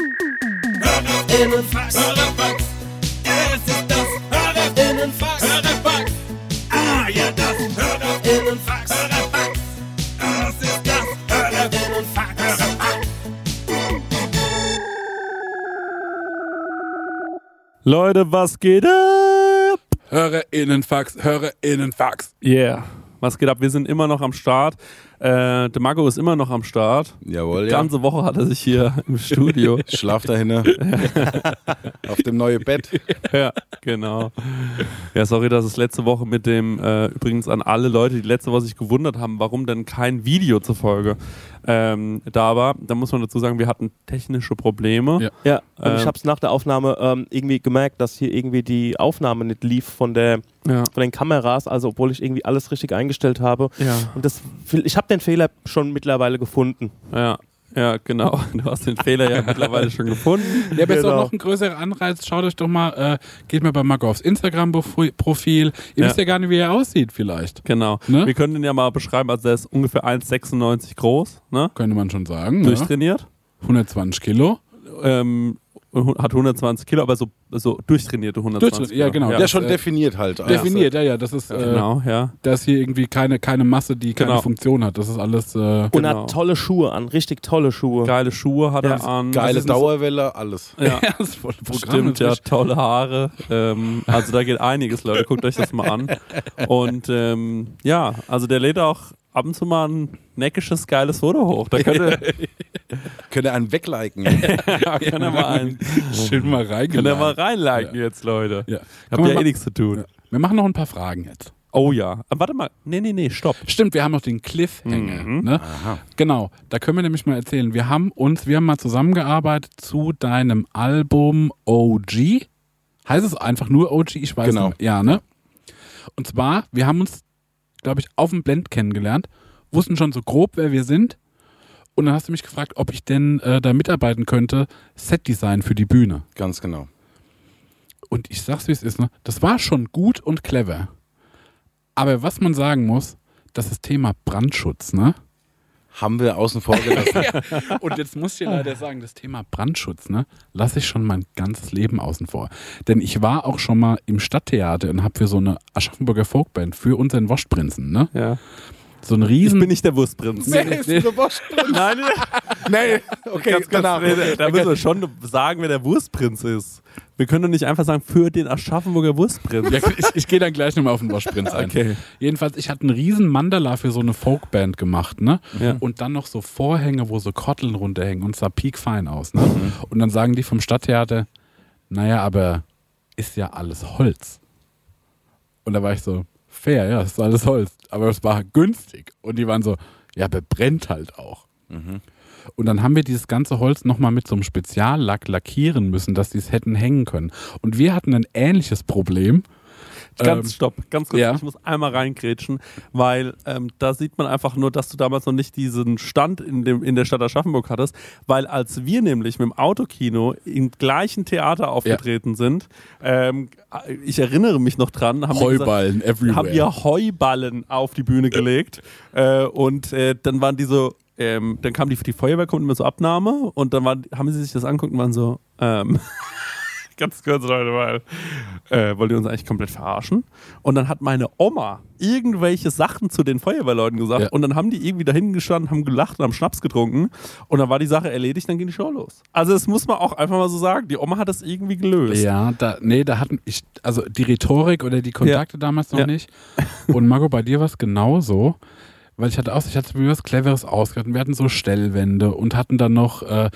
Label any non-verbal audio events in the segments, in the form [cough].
Hörerinnenfax. Hörerfax. Es ist das Hörerinnenfax. Hörerfax. Ah, ja, das Hörerinnenfax. Hörerfax. Das ist das Hörerinnenfax. Hörerfax. Leute, was geht ab? Hörerinnenfax, Hörerinnenfax. Yeah. Was geht ab? Wir sind immer noch am Start. Äh, der Marco ist immer noch am Start. Jawohl, Die ja. ganze Woche hat er sich hier [laughs] im Studio. Schlaf dahinter. [laughs] Auf dem neuen Bett. ja, genau. Ja, sorry, dass es letzte Woche mit dem, äh, übrigens an alle Leute, die letzte Woche sich gewundert haben, warum denn kein Video zur Folge ähm, da war. Da muss man dazu sagen, wir hatten technische Probleme. Ja. Ja, und ich Ähm. habe es nach der Aufnahme ähm, irgendwie gemerkt, dass hier irgendwie die Aufnahme nicht lief von der Ja. von den Kameras, also obwohl ich irgendwie alles richtig eingestellt habe. Ja. Und das, ich habe den Fehler schon mittlerweile gefunden. Ja, ja, genau. [laughs] Du hast den Fehler ja mittlerweile schon gefunden. [laughs] Ja, aber ist Genau. auch noch ein größerer Anreiz. Schaut euch doch mal, äh, geht mal bei Marco aufs Instagram-Profil. Ihr Ja. wisst ja gar nicht, wie er aussieht, vielleicht. Genau. Ne? Wir können den ja mal beschreiben, also der ist ungefähr 1,96 groß, ne? Könnte man schon sagen. Ne? Durchtrainiert. 120 Kilo. Ähm, hat 120 Kilo, aber so, so durchtrainierte 120 Durchtrainiert, Kilo. ja, genau. Ja, Ja, schon äh, definiert halt. Definiert, ja, ja. Das ist, äh, Genau, ja. das ist hier irgendwie keine, keine Masse, die keine Genau. Funktion hat. Das ist alles. Äh, Und Genau. hat tolle Schuhe an, richtig tolle Schuhe. Geile Schuhe hat Ja. er an. Geile Das Dauerwelle, alles. [laughs] Ja. das ist voll Programm. Stimmt, ja, tolle Haare. Ähm, also da geht einiges, Leute. Guckt euch das mal an. Und ähm, ja, also der lädt auch ab und zu mal ein neckisches, geiles Foto hoch. Da könnt ihr, [laughs] Könnt ihr einen wegliken. [laughs] ja, könnt ihr mal, ein, Schön mal könnt ihr mal reinliken jetzt, Leute. Ja. Habt wir ja eh nichts zu tun. Ja. Wir machen noch ein paar Fragen jetzt. Oh ja. Aber warte mal. Nee, nee, nee, stopp. Stimmt, wir haben noch den Cliffhanger. Mhm. Ne? Genau, da können wir nämlich mal erzählen. Wir haben uns, wir haben mal zusammengearbeitet zu deinem Album OG. Heißt es einfach nur OG? Ich weiß Genau. nicht. Ja, ne? Und zwar, wir haben uns, glaube ich, auf dem Blend kennengelernt, wussten schon so grob, wer wir sind. Und dann hast du mich gefragt, ob ich denn äh, da mitarbeiten könnte, Setdesign für die Bühne. Ganz genau. Und ich sag's, wie es ist, ne? Das war schon gut und clever. Aber was man sagen muss, das ist Thema Brandschutz, ne? Haben wir außen vor gelassen. [laughs] Und jetzt muss ich dir leider sagen, das Thema Brandschutz, ne, lasse ich schon mein ganzes Leben außen vor. Denn ich war auch schon mal im Stadttheater und habe für so eine Aschaffenburger Folkband, für unseren Wurstprinzen, ne, Ja. So ein Ich riesen... bin nicht der Wurstprinz. Nee, nee. Nein, [laughs] nee, okay, ganz, ganz, danach. nee, da müssen wir schon sagen, wer der Wurstprinz ist. Wir können doch nicht einfach sagen, für den Aschaffenburger Wurstprinz. Ja, ich ich gehe dann gleich nochmal auf den Wurstprinz ein. Okay. Jedenfalls, ich hatte einen riesen Mandala für so eine Folkband gemacht, ne? Ja. Und dann noch so Vorhänge, wo so Kotteln runterhängen und es sah piekfein aus, ne? Und dann sagen die vom Stadttheater, naja, aber ist ja alles Holz. Und da war ich so, fair, ja, ist alles Holz. Aber es war günstig. Und die waren so, ja, aber brennt halt auch. Und dann haben wir dieses ganze Holz nochmal mit so einem Speziallack lackieren müssen, dass die es hätten hängen können. Und wir hatten ein ähnliches Problem. Ganz Ähm, stopp, ganz kurz. ja. Ich muss einmal reingrätschen, weil ähm, da sieht man einfach nur, dass du damals noch nicht diesen Stand in, dem, in der Stadt Aschaffenburg hattest, weil als wir nämlich mit dem Autokino im gleichen Theater aufgetreten sind, ähm, ich erinnere mich noch dran, haben wir gesagt, Heuballen haben wir Heuballen auf die Bühne gelegt äh, und äh, dann waren die so, ähm, dann kam die, die Feuerwehr, kommt immer so Abnahme und dann waren, haben sie sich das angeguckt und waren so, ähm, [laughs] ganz kurz Leute, weil äh, wollt ihr uns eigentlich komplett verarschen? Und dann hat meine Oma irgendwelche Sachen zu den Feuerwehrleuten gesagt Ja. und dann haben die irgendwie dahin gestanden, haben gelacht und haben Schnaps getrunken und dann war die Sache erledigt, dann ging die Show los. Also das muss man auch einfach mal so sagen, die Oma hat das irgendwie gelöst. Ja, da, nee, da hatten ich, also die Rhetorik oder die Kontakte damals noch Ja. nicht. Und Marco, bei dir war es genauso, weil ich hatte auch, ich hatte mir was Cleveres ausgedacht. Wir hatten so Stellwände und hatten dann noch äh,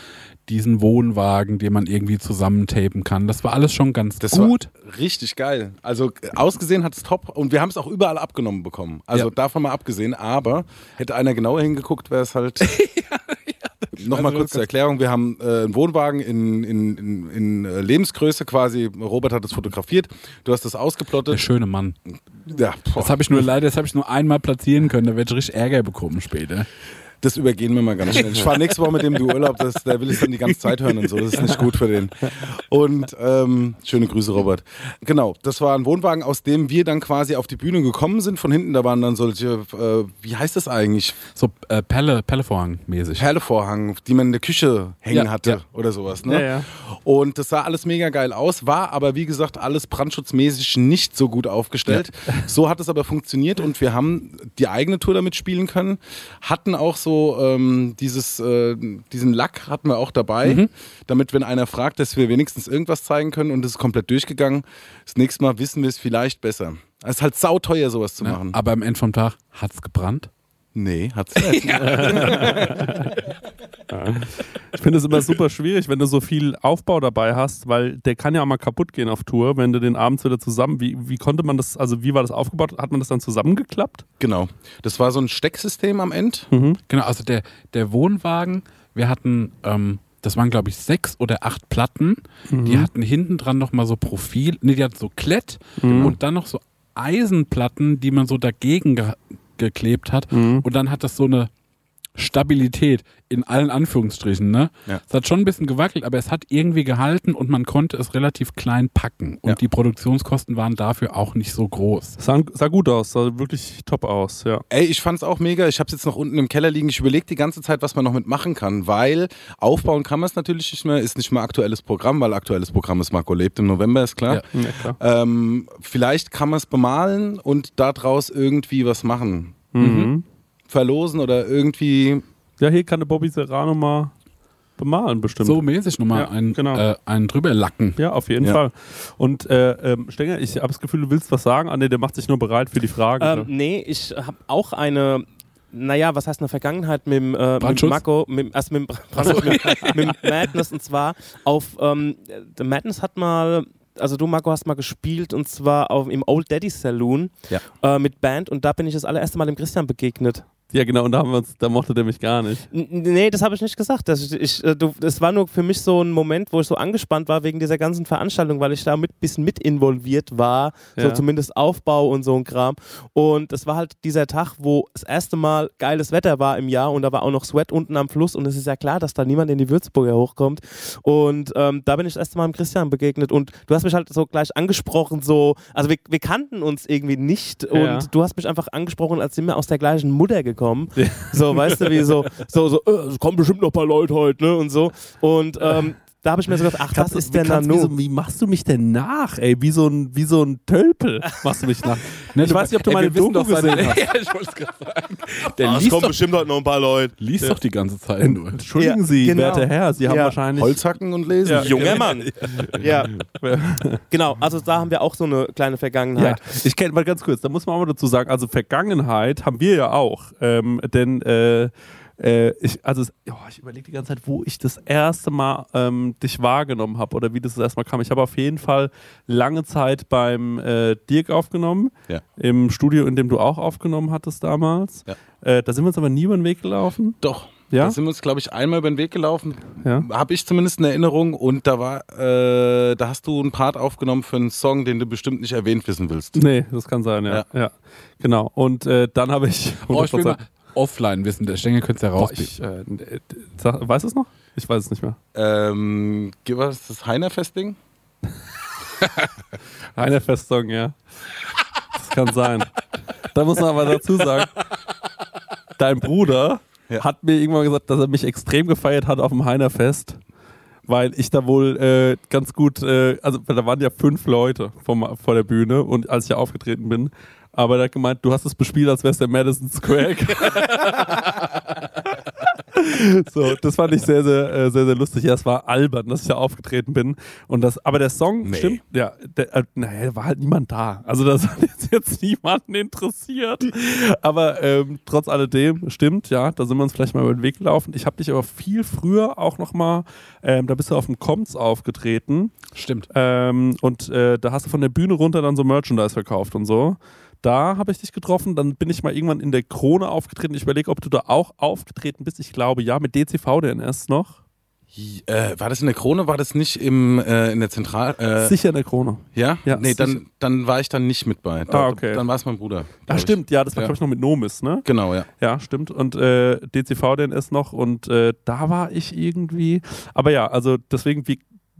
diesen Wohnwagen, den man irgendwie zusammentapen kann. Das war alles schon ganz Das gut. war richtig geil. Also ausgesehen hat es top und wir haben es auch überall abgenommen bekommen. Also Ja. davon mal abgesehen, aber hätte einer genauer hingeguckt, wäre es halt. [laughs] Nochmal Also, kurz zur Erklärung. Wir haben äh, einen Wohnwagen in, in, in, in äh, Lebensgröße quasi. Robert hat das fotografiert. Du hast das Der ausgeplottet. schöne Mann. Ja, boah. Das habe ich nur leider, das habe ich nur einmal platzieren können. Da werde ich richtig Ärger bekommen später. Das übergehen wir mal ganz schnell. Ich fahre nächste Woche mit dem du Urlaub, das, der will es dann die ganze Zeit hören und so. Das ist nicht gut für den. Und ähm, schöne Grüße, Robert. Genau, das war ein Wohnwagen, aus dem wir dann quasi auf die Bühne gekommen sind. Von hinten, da waren dann solche, äh, wie heißt das eigentlich? So äh, Pelle, Pellevorhang-mäßig. Perlevorhang, die man in der Küche hängen Ja, hatte ja. oder sowas. Ne? Ja, ja. Und das sah alles mega geil aus, war aber wie gesagt alles brandschutzmäßig nicht so gut aufgestellt. So hat es aber funktioniert und wir haben die eigene Tour damit spielen können. Hatten auch so ähm, dieses, äh, diesen Lack hatten wir auch dabei, damit wenn einer fragt, dass wir wenigstens irgendwas zeigen können und es ist komplett durchgegangen. Das nächste Mal wissen wir es vielleicht besser. Es ist halt sauteuer, sowas zu Ne? machen. Aber am Ende vom Tag hat's gebrannt. Nee, hat's nicht. [laughs] [laughs] Ich finde es immer super schwierig, wenn du so viel Aufbau dabei hast, weil der kann ja auch mal kaputt gehen auf Tour, wenn du den abends wieder zusammen. Wie, wie konnte man das, also wie war das aufgebaut? Hat man das dann zusammengeklappt? genau. Das war so ein Stecksystem am Ende. Genau, also der, der Wohnwagen, wir hatten, ähm, das waren glaube ich sechs oder acht Platten, die hatten hinten dran nochmal so Profil, nee, die hatten so Klett und dann noch so Eisenplatten, die man so dagegen ge geklebt hat und dann hat das so eine Stabilität in allen Anführungsstrichen, ne? Ja. Es hat schon ein bisschen gewackelt, aber es hat irgendwie gehalten und man konnte es relativ klein packen und Ja. die Produktionskosten waren dafür auch nicht so groß. Sah, sah gut aus, sah wirklich top aus, ja. Ey, ich fand's auch mega. Ich hab's jetzt noch unten im Keller liegen. Ich überlege die ganze Zeit, was man noch mitmachen kann, weil aufbauen kann man es natürlich nicht mehr. Ist nicht mehr aktuelles Programm, weil aktuelles Programm ist Marco lebt im November, ist klar. Ja. Ja, klar. Ähm, vielleicht kann man es bemalen und daraus irgendwie was machen. Mhm. Verlosen oder irgendwie. Ja, hier kann der Bobby Serrano mal bemalen, bestimmt. So mäßig nochmal Ja, einen, genau. äh, einen drüber lacken. Ja, auf jeden Ja. Fall. Und äh, ähm, Stenger, ich habe das Gefühl, du willst was sagen. Ah, nee, der macht sich nur bereit für die Frage. Ähm, nee, ich habe auch eine, naja, was heißt eine Vergangenheit mit dem, äh, mit Marco, mit, erst mit, dem Brandschutz, mit, mit dem Madness und zwar auf, ähm, der Madness hat mal, also du Marco hast mal gespielt und zwar auf, im Old Daddy Saloon Ja. äh, mit Band und da bin ich das allererste Mal dem Christian begegnet. Ja, genau, und da, haben wir uns, da mochte der mich gar nicht. N nee, das habe ich nicht gesagt. Das, ich, äh, du, das war nur für mich so ein Moment, wo ich so angespannt war wegen dieser ganzen Veranstaltung, weil ich da mit bisschen mit involviert war, so Ja. zumindest Aufbau und so ein Kram. Und das war halt dieser Tag, wo das erste Mal geiles Wetter war im Jahr und da war auch noch Sweat unten am Fluss und es ist ja klar, dass da niemand in die Würzburger hochkommt. Und ähm, da bin ich das erste Mal dem Christian begegnet und du hast mich halt so gleich angesprochen, so, also wir, wir kannten uns irgendwie nicht und Ja. du hast mich einfach angesprochen, als sind wir aus der gleichen Mutter gekommen. So, weißt du, wie so, so, so, äh, es kommen bestimmt noch ein paar Leute heute, ne? Und so. Und ähm, da habe ich mir so gedacht, ach, das Kannst ist der wie kannst- Wie, so, wie machst du mich denn nach, ey? Wie so ein, wie so ein Tölpel machst du mich nach. Ne, [laughs] ich du- weiß nicht, ob du ey, meine Doku gesehen [laughs] hast. ja, ich wollte es gerade sagen. [laughs] Der Ah, es liest, kommen doch, bestimmt heute noch ein paar Leute. liest doch die ganze Zeit nur. Entschuldigen Ja, Sie, genau. werter Herr, Sie haben Ja. wahrscheinlich... Holzhacken und lesen. Ja. Junger Mann. Ja. genau, also da haben wir auch so eine kleine Ja, Vergangenheit. ich kenne mal ganz kurz, da muss man auch mal dazu sagen, also Vergangenheit haben wir ja auch, ähm, denn äh, äh, ich, also oh, ich überlege die ganze Zeit, wo ich das erste Mal ähm, dich wahrgenommen habe oder wie das das erste Mal kam. Ich habe auf jeden Fall lange Zeit beim äh, Dirk aufgenommen, Ja. im Studio, in dem du auch aufgenommen hattest damals. Ja. Äh, da sind wir uns aber nie über den Weg gelaufen. Doch. Ja? Da sind wir uns, glaube ich, einmal über den Weg gelaufen. Ja. Habe ich zumindest eine Erinnerung. Und da war, äh, da hast du einen Part aufgenommen für einen Song, den du bestimmt nicht erwähnt wissen willst. Nee, das kann sein, ja. ja. Genau. Und äh, dann habe ich. Oh, ich 100% mal offline wissen. Der Stängel könnte es ja Boah, rausbieten. ich, äh, sag, weißt du es noch? Ich weiß es nicht mehr. Ähm, gib was das Heiner-Festing? [laughs] Eine Festung, ja. Das kann sein. Da muss man aber dazu sagen, dein Bruder Ja. hat mir irgendwann gesagt, dass er mich extrem gefeiert hat auf dem Heinerfest, weil ich da wohl äh, ganz gut, äh, also da waren ja fünf Leute vom, vor der Bühne und als ich ja aufgetreten bin, aber er hat gemeint, du hast es bespielt, als wär's der Madison Square. [laughs] so, das fand ich sehr, sehr, äh, sehr, sehr lustig. Ja, es war albern, dass ich da aufgetreten bin. Und das, aber der Song, Nee. stimmt, ja, der, äh, naja, da war halt niemand da. Also das [laughs] hat jetzt, jetzt niemanden interessiert. Aber ähm, trotz alledem, stimmt, ja, da sind wir uns vielleicht mal über den Weg gelaufen. Ich habe dich aber viel früher auch noch mal, ähm, da bist du auf dem Comms aufgetreten. Stimmt. Ähm, und äh, da hast du von der Bühne runter dann so Merchandise verkauft und so. Da habe ich dich getroffen, dann bin ich mal irgendwann in der Krone aufgetreten. Ich überlege, ob du da auch aufgetreten bist. Ich glaube ja, mit DCV DNS noch. Äh, war das in der Krone? War das nicht im, äh, in der Zentral... Äh, Sicher in der Krone. ja? Ja, Nee, sicher. dann, dann war ich dann nicht mit bei. Da, Ah, okay. Dann war es mein Bruder. Ich. stimmt, ja, das war Ja. glaube ich noch mit Nomis, ne? Genau, ja. Ja, stimmt. Und äh, DCV-DNS noch und äh, da war ich irgendwie. Aber ja, also deswegen, wir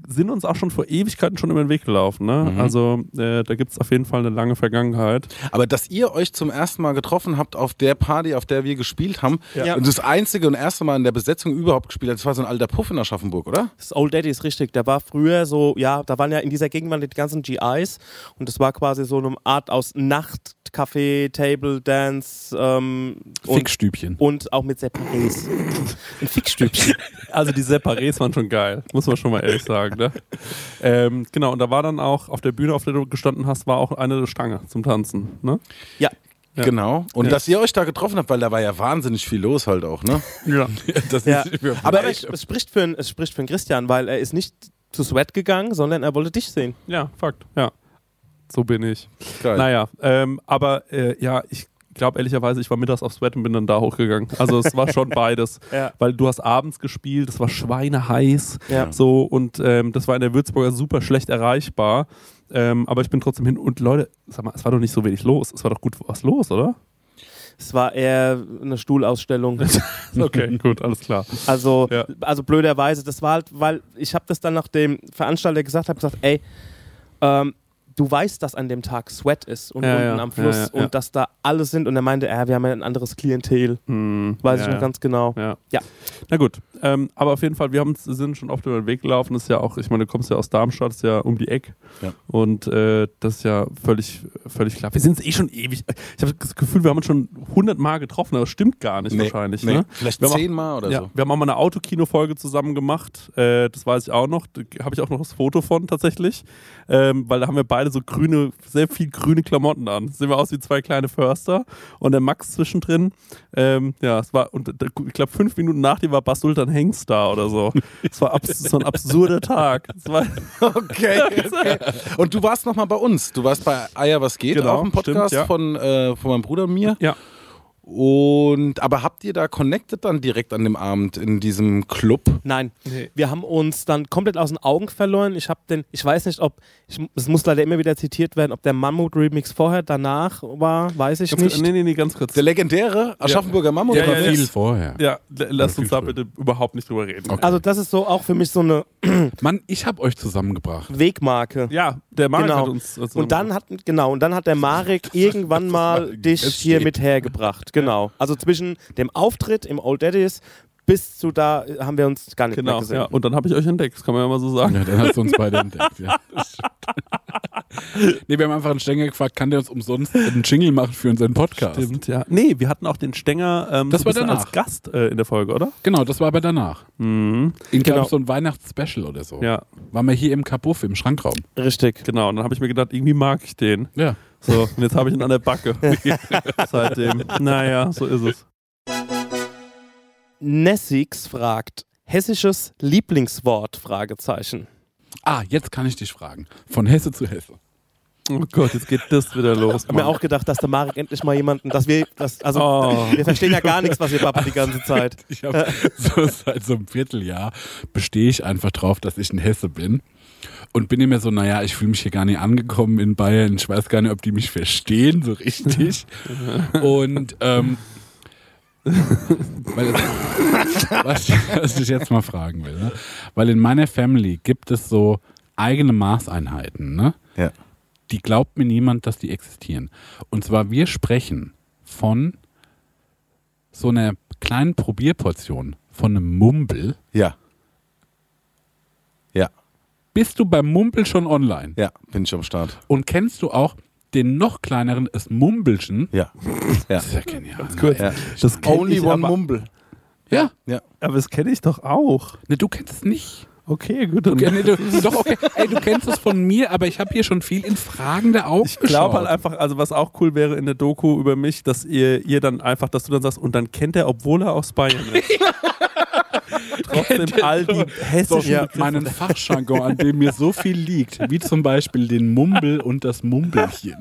sind uns auch schon vor Ewigkeiten schon über den Weg gelaufen. Ne? Mhm. Also äh, da gibt es auf jeden Fall eine lange Vergangenheit. Aber dass ihr euch zum ersten Mal getroffen habt auf der Party, auf der wir gespielt haben, Ja. und das einzige und erste Mal in der Besetzung überhaupt gespielt hat, das war so ein alter Puff in Aschaffenburg, oder? Das Old Daddy ist richtig. Der war früher so, ja, da waren ja in dieser Gegend waren die ganzen GIs und das war quasi so eine Art aus Nacht, Café, Table, Dance ähm, und, Fickstübchen. und auch mit Separés. [laughs] Ein Fickstübchen. Also die Separés waren schon geil, muss man schon mal ehrlich sagen. Ne? Ähm, genau, und da war dann auch auf der Bühne, auf der du gestanden hast, war auch eine Stange zum Tanzen. Ne? Ja. Ja. Genau. Und Ja. dass ihr euch da getroffen habt, weil da war ja wahnsinnig viel los halt auch, ne? Ja. [laughs] Das Ja. Aber es, es, spricht für, einen- es spricht für einen Christian, weil er ist nicht zu Sweat gegangen, sondern er wollte dich sehen. Ja, Fakt. Ja. So bin ich. Geil. Naja, ähm, aber äh, ja, ich glaube ehrlicherweise, ich war mittags auf Sweat und bin dann da hochgegangen. Also es war schon [laughs] beides. Ja. Weil du hast abends gespielt, es war schweineheiß. Ja. So, und ähm, das war in der Würzburger super schlecht erreichbar. Ähm, aber ich bin trotzdem hin. Und Leute, sag mal, es war doch nicht so wenig los. Es war doch gut was los, oder? Es war eher eine Stuhlausstellung. [laughs] Okay, [laughs] gut, alles klar. Also, Ja. also blöderweise, das war halt, weil ich habe das dann nach dem Veranstalter gesagt, habe gesagt, ey, ähm, du weißt, dass an dem Tag Sweat ist und Ja, unten ja, am Fluss ja, ja, ja. und dass da alle sind und er meinte, ja, wir haben ja ein anderes Klientel, Hm, weiß ja, ich noch ja. ganz genau. Ja. Ja. Na gut, ähm, aber auf jeden Fall, wir haben, uns- sind schon oft über den Weg gelaufen. Das ist ja auch, ich meine, du kommst ja aus Darmstadt, ist ja um die Ecke. Ja. Und äh, das ist ja völlig, völlig klar. Wir sind es eh schon ewig. Ich habe das Gefühl, wir haben uns schon 100 Mal getroffen, aber das stimmt gar nicht wahrscheinlich. nee. Ne? Vielleicht zehnmal oder Ja, so. wir haben auch mal eine Autokino-Folge zusammen gemacht. Äh, das weiß ich auch noch. Da habe ich auch noch das Foto von tatsächlich. Ähm, weil da haben wir beide so grüne, sehr viel grüne Klamotten an. Sehen wir aus wie zwei kleine Förster. Und der Max zwischendrin. Ähm, ja, es war, und ich glaube, fünf Minuten nach dir war Bas Sultan Hengst da oder so. Es war abs so ein absurder Tag. War, [laughs] Okay, okay. Und du warst noch mal bei uns. Du warst bei Eier was geht, Genau, auch im Podcast stimmt, ja. von, äh, von meinem Bruder und mir. ja. Und aber habt ihr da connected dann direkt an dem Abend in diesem Club? Nein, Nee. wir haben uns dann komplett aus den Augen verloren. Ich habe den, ich weiß nicht, ob, ich, es muss leider immer wieder zitiert werden, ob der Mammut-Remix vorher, danach war, weiß ich Ganz, nicht. nee, nee, nee, ganz kurz. Der legendäre Aschaffenburger Mammut? Ja, Aber ja, ja. viel vorher. Ja, l- lass viel uns da früher. bitte überhaupt nicht drüber reden. Okay. Also das ist so auch für mich so eine [clears throat] Mann, ich habe euch zusammengebracht. Wegmarke. Ja, der Marek Genau. hat uns. Und dann hat genau und dann hat der Marek [laughs] irgendwann mal war dich hier mit hergebracht. Genau. Also zwischen dem Auftritt im Old Daddies bis zu da äh, haben wir uns gar nicht mehr Genau, gesehen. ja. Und dann habe ich euch entdeckt, das kann man ja mal so sagen. Ja, dann hast du uns beide entdeckt. Ja. [laughs] Das stimmt. nee, wir haben einfach einen Stänger gefragt, kann der uns umsonst einen Jingle machen für unseren Podcast? Stimmt, ja. Nee, wir hatten auch den Stenger ähm, Das so war danach. als Gast äh, in der Folge, oder? Genau, das war aber danach. Mhm. In Genau. so ein Weihnachtsspecial oder so. Ja, Waren wir hier im Kabuff, im Schrankraum. Richtig. genau. Und dann habe ich mir gedacht, irgendwie mag ich den. Ja. So, und jetzt habe ich ihn an der Backe. [laughs] Seitdem. Naja, so ist es. Nessix fragt hessisches Lieblingswort Fragezeichen. Ah, jetzt kann ich dich fragen. Von Hesse zu Hesse. Oh Gott, jetzt geht das wieder [laughs] los. Ich habe mir auch gedacht, dass der Marek endlich mal jemanden, dass wir, dass, also Oh. wir verstehen ja gar nichts, was ihr babbelt die [laughs] ganze Zeit. Ich habe so seit so einem Vierteljahr bestehe ich einfach drauf, dass ich ein Hesse bin. Und bin immer so, naja, ich fühle mich hier gar nicht angekommen in Bayern. Ich weiß gar nicht, ob die mich verstehen, so richtig. [laughs] Und ähm, weil, was, ich- was ich jetzt mal fragen will, ne? weil in meiner Family gibt es so eigene Maßeinheiten, ne? Ja. die glaubt mir niemand, dass die existieren. Und zwar, wir sprechen von so einer kleinen Probierportion, von einem Mumbel. Ja. Ja. Bist du beim Mumbel schon online? Ja, bin ich am Start. Und kennst du auch den noch kleineren, das Mumbelchen? Ja. [laughs] Ja. Das ist ja genial. Gut. ja. Das Only ich one aber, Mumble. Ja, Ja. aber das kenne ich doch auch. ne, du kennst es nicht. Okay, gut. Ja, nee, du, [laughs] doch, okay. Ey, du kennst es von mir, aber ich habe hier schon viel in fragende Augen Ich glaube halt einfach, also was auch cool wäre in der Doku über mich, dass ihr, ihr dann einfach, dass du dann sagst, und dann kennt er, obwohl er aus Bayern ist. [laughs] Trotzdem all die so hessischen ja, Begriffe. meinen Fachjargon, an dem mir so viel liegt, wie zum Beispiel den Mumbel und das Mumbelchen.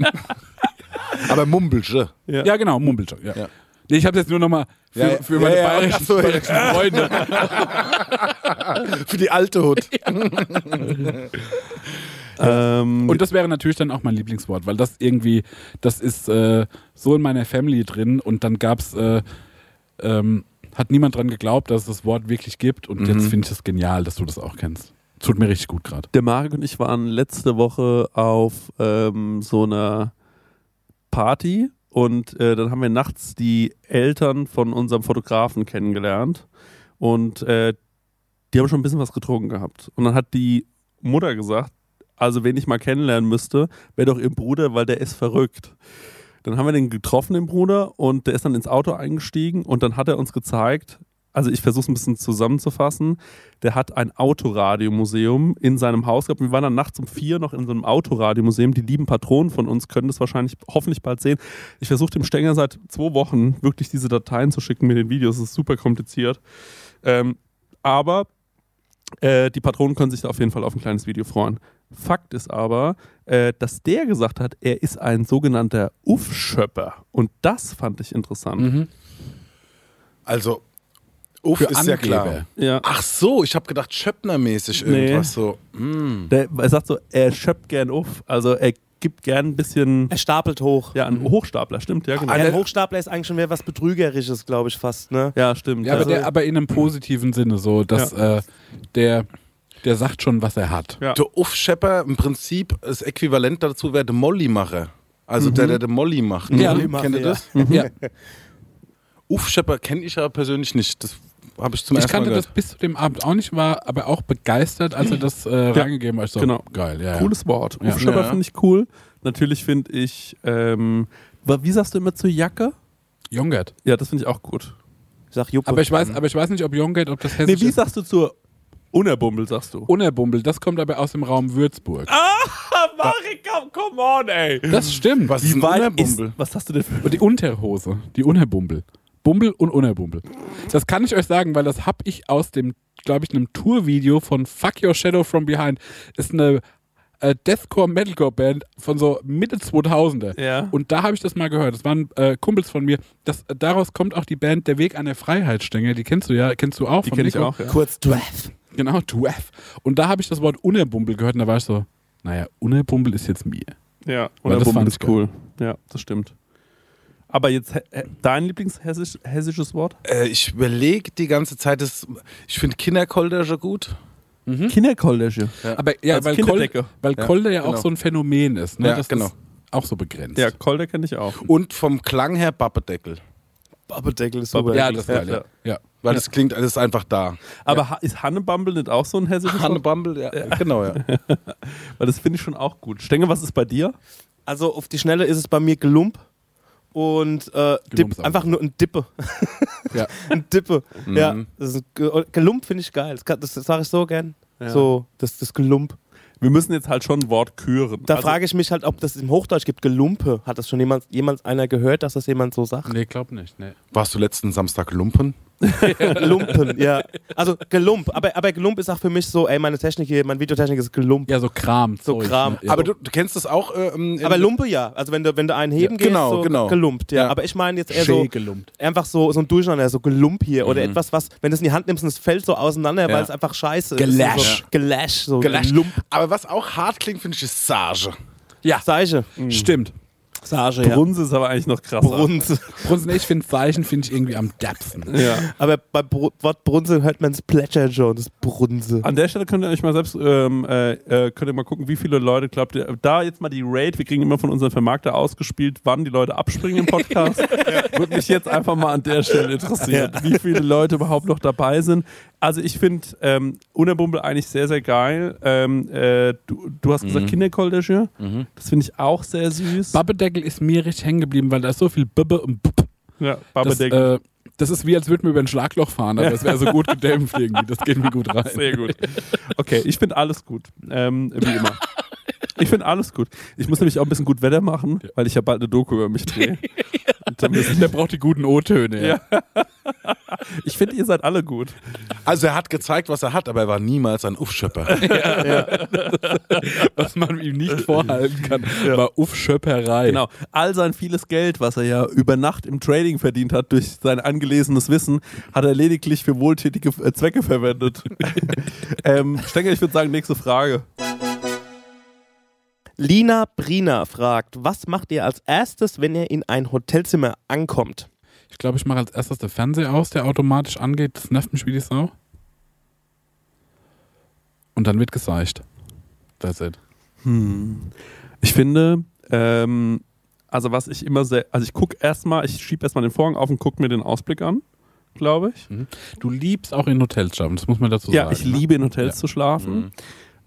Aber Mumbelche. Ja. Ja, genau, Mumbelchen. Ja. Ja. Nee, ich habe jetzt nur nochmal für, Ja, für meine Ja, bayerischen, so, bayerischen Freunde. [laughs] Für die alte Hut. [laughs] Ähm, Und das wäre natürlich dann auch mein Lieblingswort, weil das irgendwie, das ist äh, so in meiner Family drin und dann gab's, äh, ähm, hat niemand dran geglaubt, dass es das Wort wirklich gibt und jetzt finde ich es genial, dass du das auch kennst. Tut mir richtig gut gerade. der Marek und ich waren letzte Woche auf ähm, so einer Party und äh, dann haben wir nachts die Eltern von unserem Fotografen kennengelernt und äh, die haben schon ein bisschen was getrunken gehabt. Und dann hat die Mutter gesagt, also wen ich mal kennenlernen müsste, wäre doch ihr Bruder, weil der ist verrückt. Dann haben wir den getroffen, den Bruder, und der ist dann ins Auto eingestiegen und dann hat er uns gezeigt, also ich versuche es ein bisschen zusammenzufassen, der hat ein Autoradiomuseum in seinem Haus gehabt. Wir waren dann nachts um vier noch in so einem Autoradiomuseum. Die lieben Patronen von uns können das wahrscheinlich hoffentlich bald sehen. Ich versuche dem Stenger seit zwei Wochen wirklich diese Dateien zu schicken mit den Videos. Das ist super kompliziert. Ähm, aber äh, die Patronen können sich da auf jeden Fall auf ein kleines Video freuen. Fakt ist aber, äh, dass der gesagt hat, er ist ein sogenannter Uff-Schöpper. Und das fand ich interessant. Also, Uff Für ist ja Angeber. klar. Ja. Ach so, ich habe gedacht, Schöppner-mäßig Nee. irgendwas so. Mm. Der, er sagt so, er schöpft gern Uff. Also er gibt gern ein bisschen. Er stapelt hoch. Ja, ein Hochstapler, stimmt, ja, genau. Ja, ein Hochstapler ist eigentlich schon mehr was Betrügerisches, glaube ich, fast. Ne? Ja, stimmt. Ja, aber, also, der, aber in einem positiven Sinne, so, dass äh, der, der sagt schon, was er hat. Ja. Der Uff-Schepper im Prinzip das Äquivalent dazu wäre der Molly-Macher. Also der, der den Molly macht. Ja. Kennt ihr Ja. das? Ja. Uff-Schepper kenne ich ja persönlich nicht. Das habe ich zum Ich ersten Mal kannte das bis zu dem Abend auch nicht, war aber auch begeistert, als er das äh, reingegeben hat. Ich so, genau. Geil, ja. ja. Cooles Wort. Ja. Uff-Schöpper Ja. finde ich cool. Natürlich finde ich, ähm, wie sagst du immer zur Jacke? Jongert. Ja, das finde ich auch gut. Ich sag Juppe. Aber ich weiß, aber ich weiß nicht, ob Jongert, ob das Nee, hessisch wie ist. sagst du zur Unerbummel, sagst du? Unerbumbel, das kommt aber aus dem Raum Würzburg. Ah, [laughs] Marika, come on, ey. Das stimmt. Was ist ein Unerbumbel? was hast du denn für... Die Unterhose, die Unerbumbel. Bumbel und Unerbumbel. Das kann ich euch sagen, weil das habe ich aus dem, glaube ich, einem Tourvideo von Fuck Your Shadow From Behind. Ist eine äh, Deathcore Metalcore Band von so Mitte 2000er. Ja. Und da habe ich das mal gehört. Das waren äh, Kumpels von mir. Das, daraus kommt auch die Band Der Weg an der Freiheitsstänge. Die kennst du ja, kennst du auch. Die kenne ich auch, ja. Kurz Draft. Genau, Dwaff. Und da habe ich das Wort Unerbumbel gehört und da war ich so, naja, Unerbumbel ist jetzt mir. Ja, das fand ist ich cool. Ja, das stimmt. Aber jetzt dein Lieblingshessisches Wort? Äh, ich überlege die ganze Zeit, das, ich finde Kinderkoldersche gut. Kinderkollege. Aber ja, Als weil, Kinderdecke. Kol weil Ja, Kolder ja auch genau. so ein Phänomen ist. Ne? Ja, das genau. ist auch so begrenzt. Ja, Kolder kenne ich auch. Und vom Klang her Bappedeckel. Babbedeckel ist super. ja, das ist geil. Ja. Ja. Ja. Weil das klingt alles einfach da. Aber ist Hannebumble nicht auch so ein hessisches Hanne Wort? Bumble, ja, genau, ja. [laughs] Weil das finde ich schon auch gut. Stenge, was ist bei dir? Also auf die Schnelle ist es bei mir Gelump. Und äh, Dip, einfach nur ein Dippe. [laughs] Ja. ein Dippe. Mhm. Ja, das ist, Ge- Gelump finde ich geil. Das, kann- das, das sage ich so gern. Ja. So, das, das Gelump. Wir müssen jetzt halt schon ein Wort küren. Da Also, frage ich mich halt, ob das im Hochdeutsch gibt. Gelumpe. Hat das schon jemand, jemand einer gehört, dass das jemand so sagt? Nee, glaub nicht. Nee. Warst du letzten Samstag Lumpen? [laughs] Lumpen, ja. Also Gelump. Aber, aber Gelump ist auch für mich so, ey, meine Technik hier, meine Videotechnik ist Gelump. Ja, so Kram. So Zeug, Kram. Ne? Aber du, du kennst das auch? Äh, ähm, Aber Lumpe ja. Also wenn du, wenn du einen heben Ja, gehst, genau, so genau. gelumpt, ja. Ja. Aber ich meine jetzt eher so, gelumpt. einfach so, so ein Durcheinander, so Gelump hier. Mhm. Oder etwas, was, wenn du es in die Hand nimmst und es fällt so auseinander, Ja. weil es einfach scheiße Gelash. ist. So, Gelash. So Gelascht. Gelump. Aber was auch hart klingt, finde ich, ist Sage. Ja, Sage. stimmt. Sage, ja. Brunse ist aber eigentlich noch krasser. Brunse. Brunsen, ich finde Zeichen finde ich irgendwie am deppsten. Ja. Aber beim Br Wort Brunse hört man das Plätschern schon, das Brunse. An der Stelle könnt ihr euch mal selbst ähm, äh, äh, könnt ihr mal gucken, wie viele Leute glaubt ihr. Da jetzt mal die Rate, wir kriegen immer von unseren Vermarkter ausgespielt, wann die Leute abspringen im Podcast. [laughs] Würde mich jetzt einfach mal an der Stelle interessieren, wie viele Leute überhaupt noch dabei sind. Also ich finde ähm, Unerbumbel eigentlich sehr, sehr geil. Ähm, äh, du, du hast gesagt Kinderkoldesche. Das finde ich auch sehr süß. Babbedeckel ist mir richtig hängen geblieben, weil da ist so viel Bibbe und Bup. ja, Das, Babadeckel. äh, das ist wie, als würden wir über ein Schlagloch fahren, aber es wäre so gut gedämpft irgendwie. Das geht mir gut rein. Sehr gut. Okay, ich finde alles gut. Ähm, wie immer. Ich finde alles gut. Ich muss nämlich auch ein bisschen gut Wetter machen, weil ich ja bald eine Doku über mich drehe. [laughs] [laughs] Der braucht die guten O-Töne. Ja. [laughs] Ich finde, ihr seid alle gut. Also er hat gezeigt, was er hat, aber er war niemals ein Uffschöpper. [laughs] Was man ihm nicht vorhalten kann, war Uff-Schöpperei. Genau. All sein vieles Geld, was er ja über Nacht im Trading verdient hat durch sein angelesenes Wissen, hat er lediglich für wohltätige äh, Zwecke verwendet. ähm, Stenger, ich würde sagen, nächste Frage. Lina Brina fragt, was macht ihr als erstes, wenn ihr in ein Hotelzimmer ankommt? Ich glaube, ich mache als erstes den Fernseher aus, der automatisch angeht. Das nervt mich wie die Sau. Und dann wird geseicht. That's it. Ich finde, ähm, also was ich immer sehr, also ich gucke erstmal, ich schiebe erstmal den Vorhang auf und gucke mir den Ausblick an, glaube ich. Du liebst auch in Hotels schlafen, das muss man dazu Ja, sagen. ich ne? liebe in Hotels Ja. zu schlafen.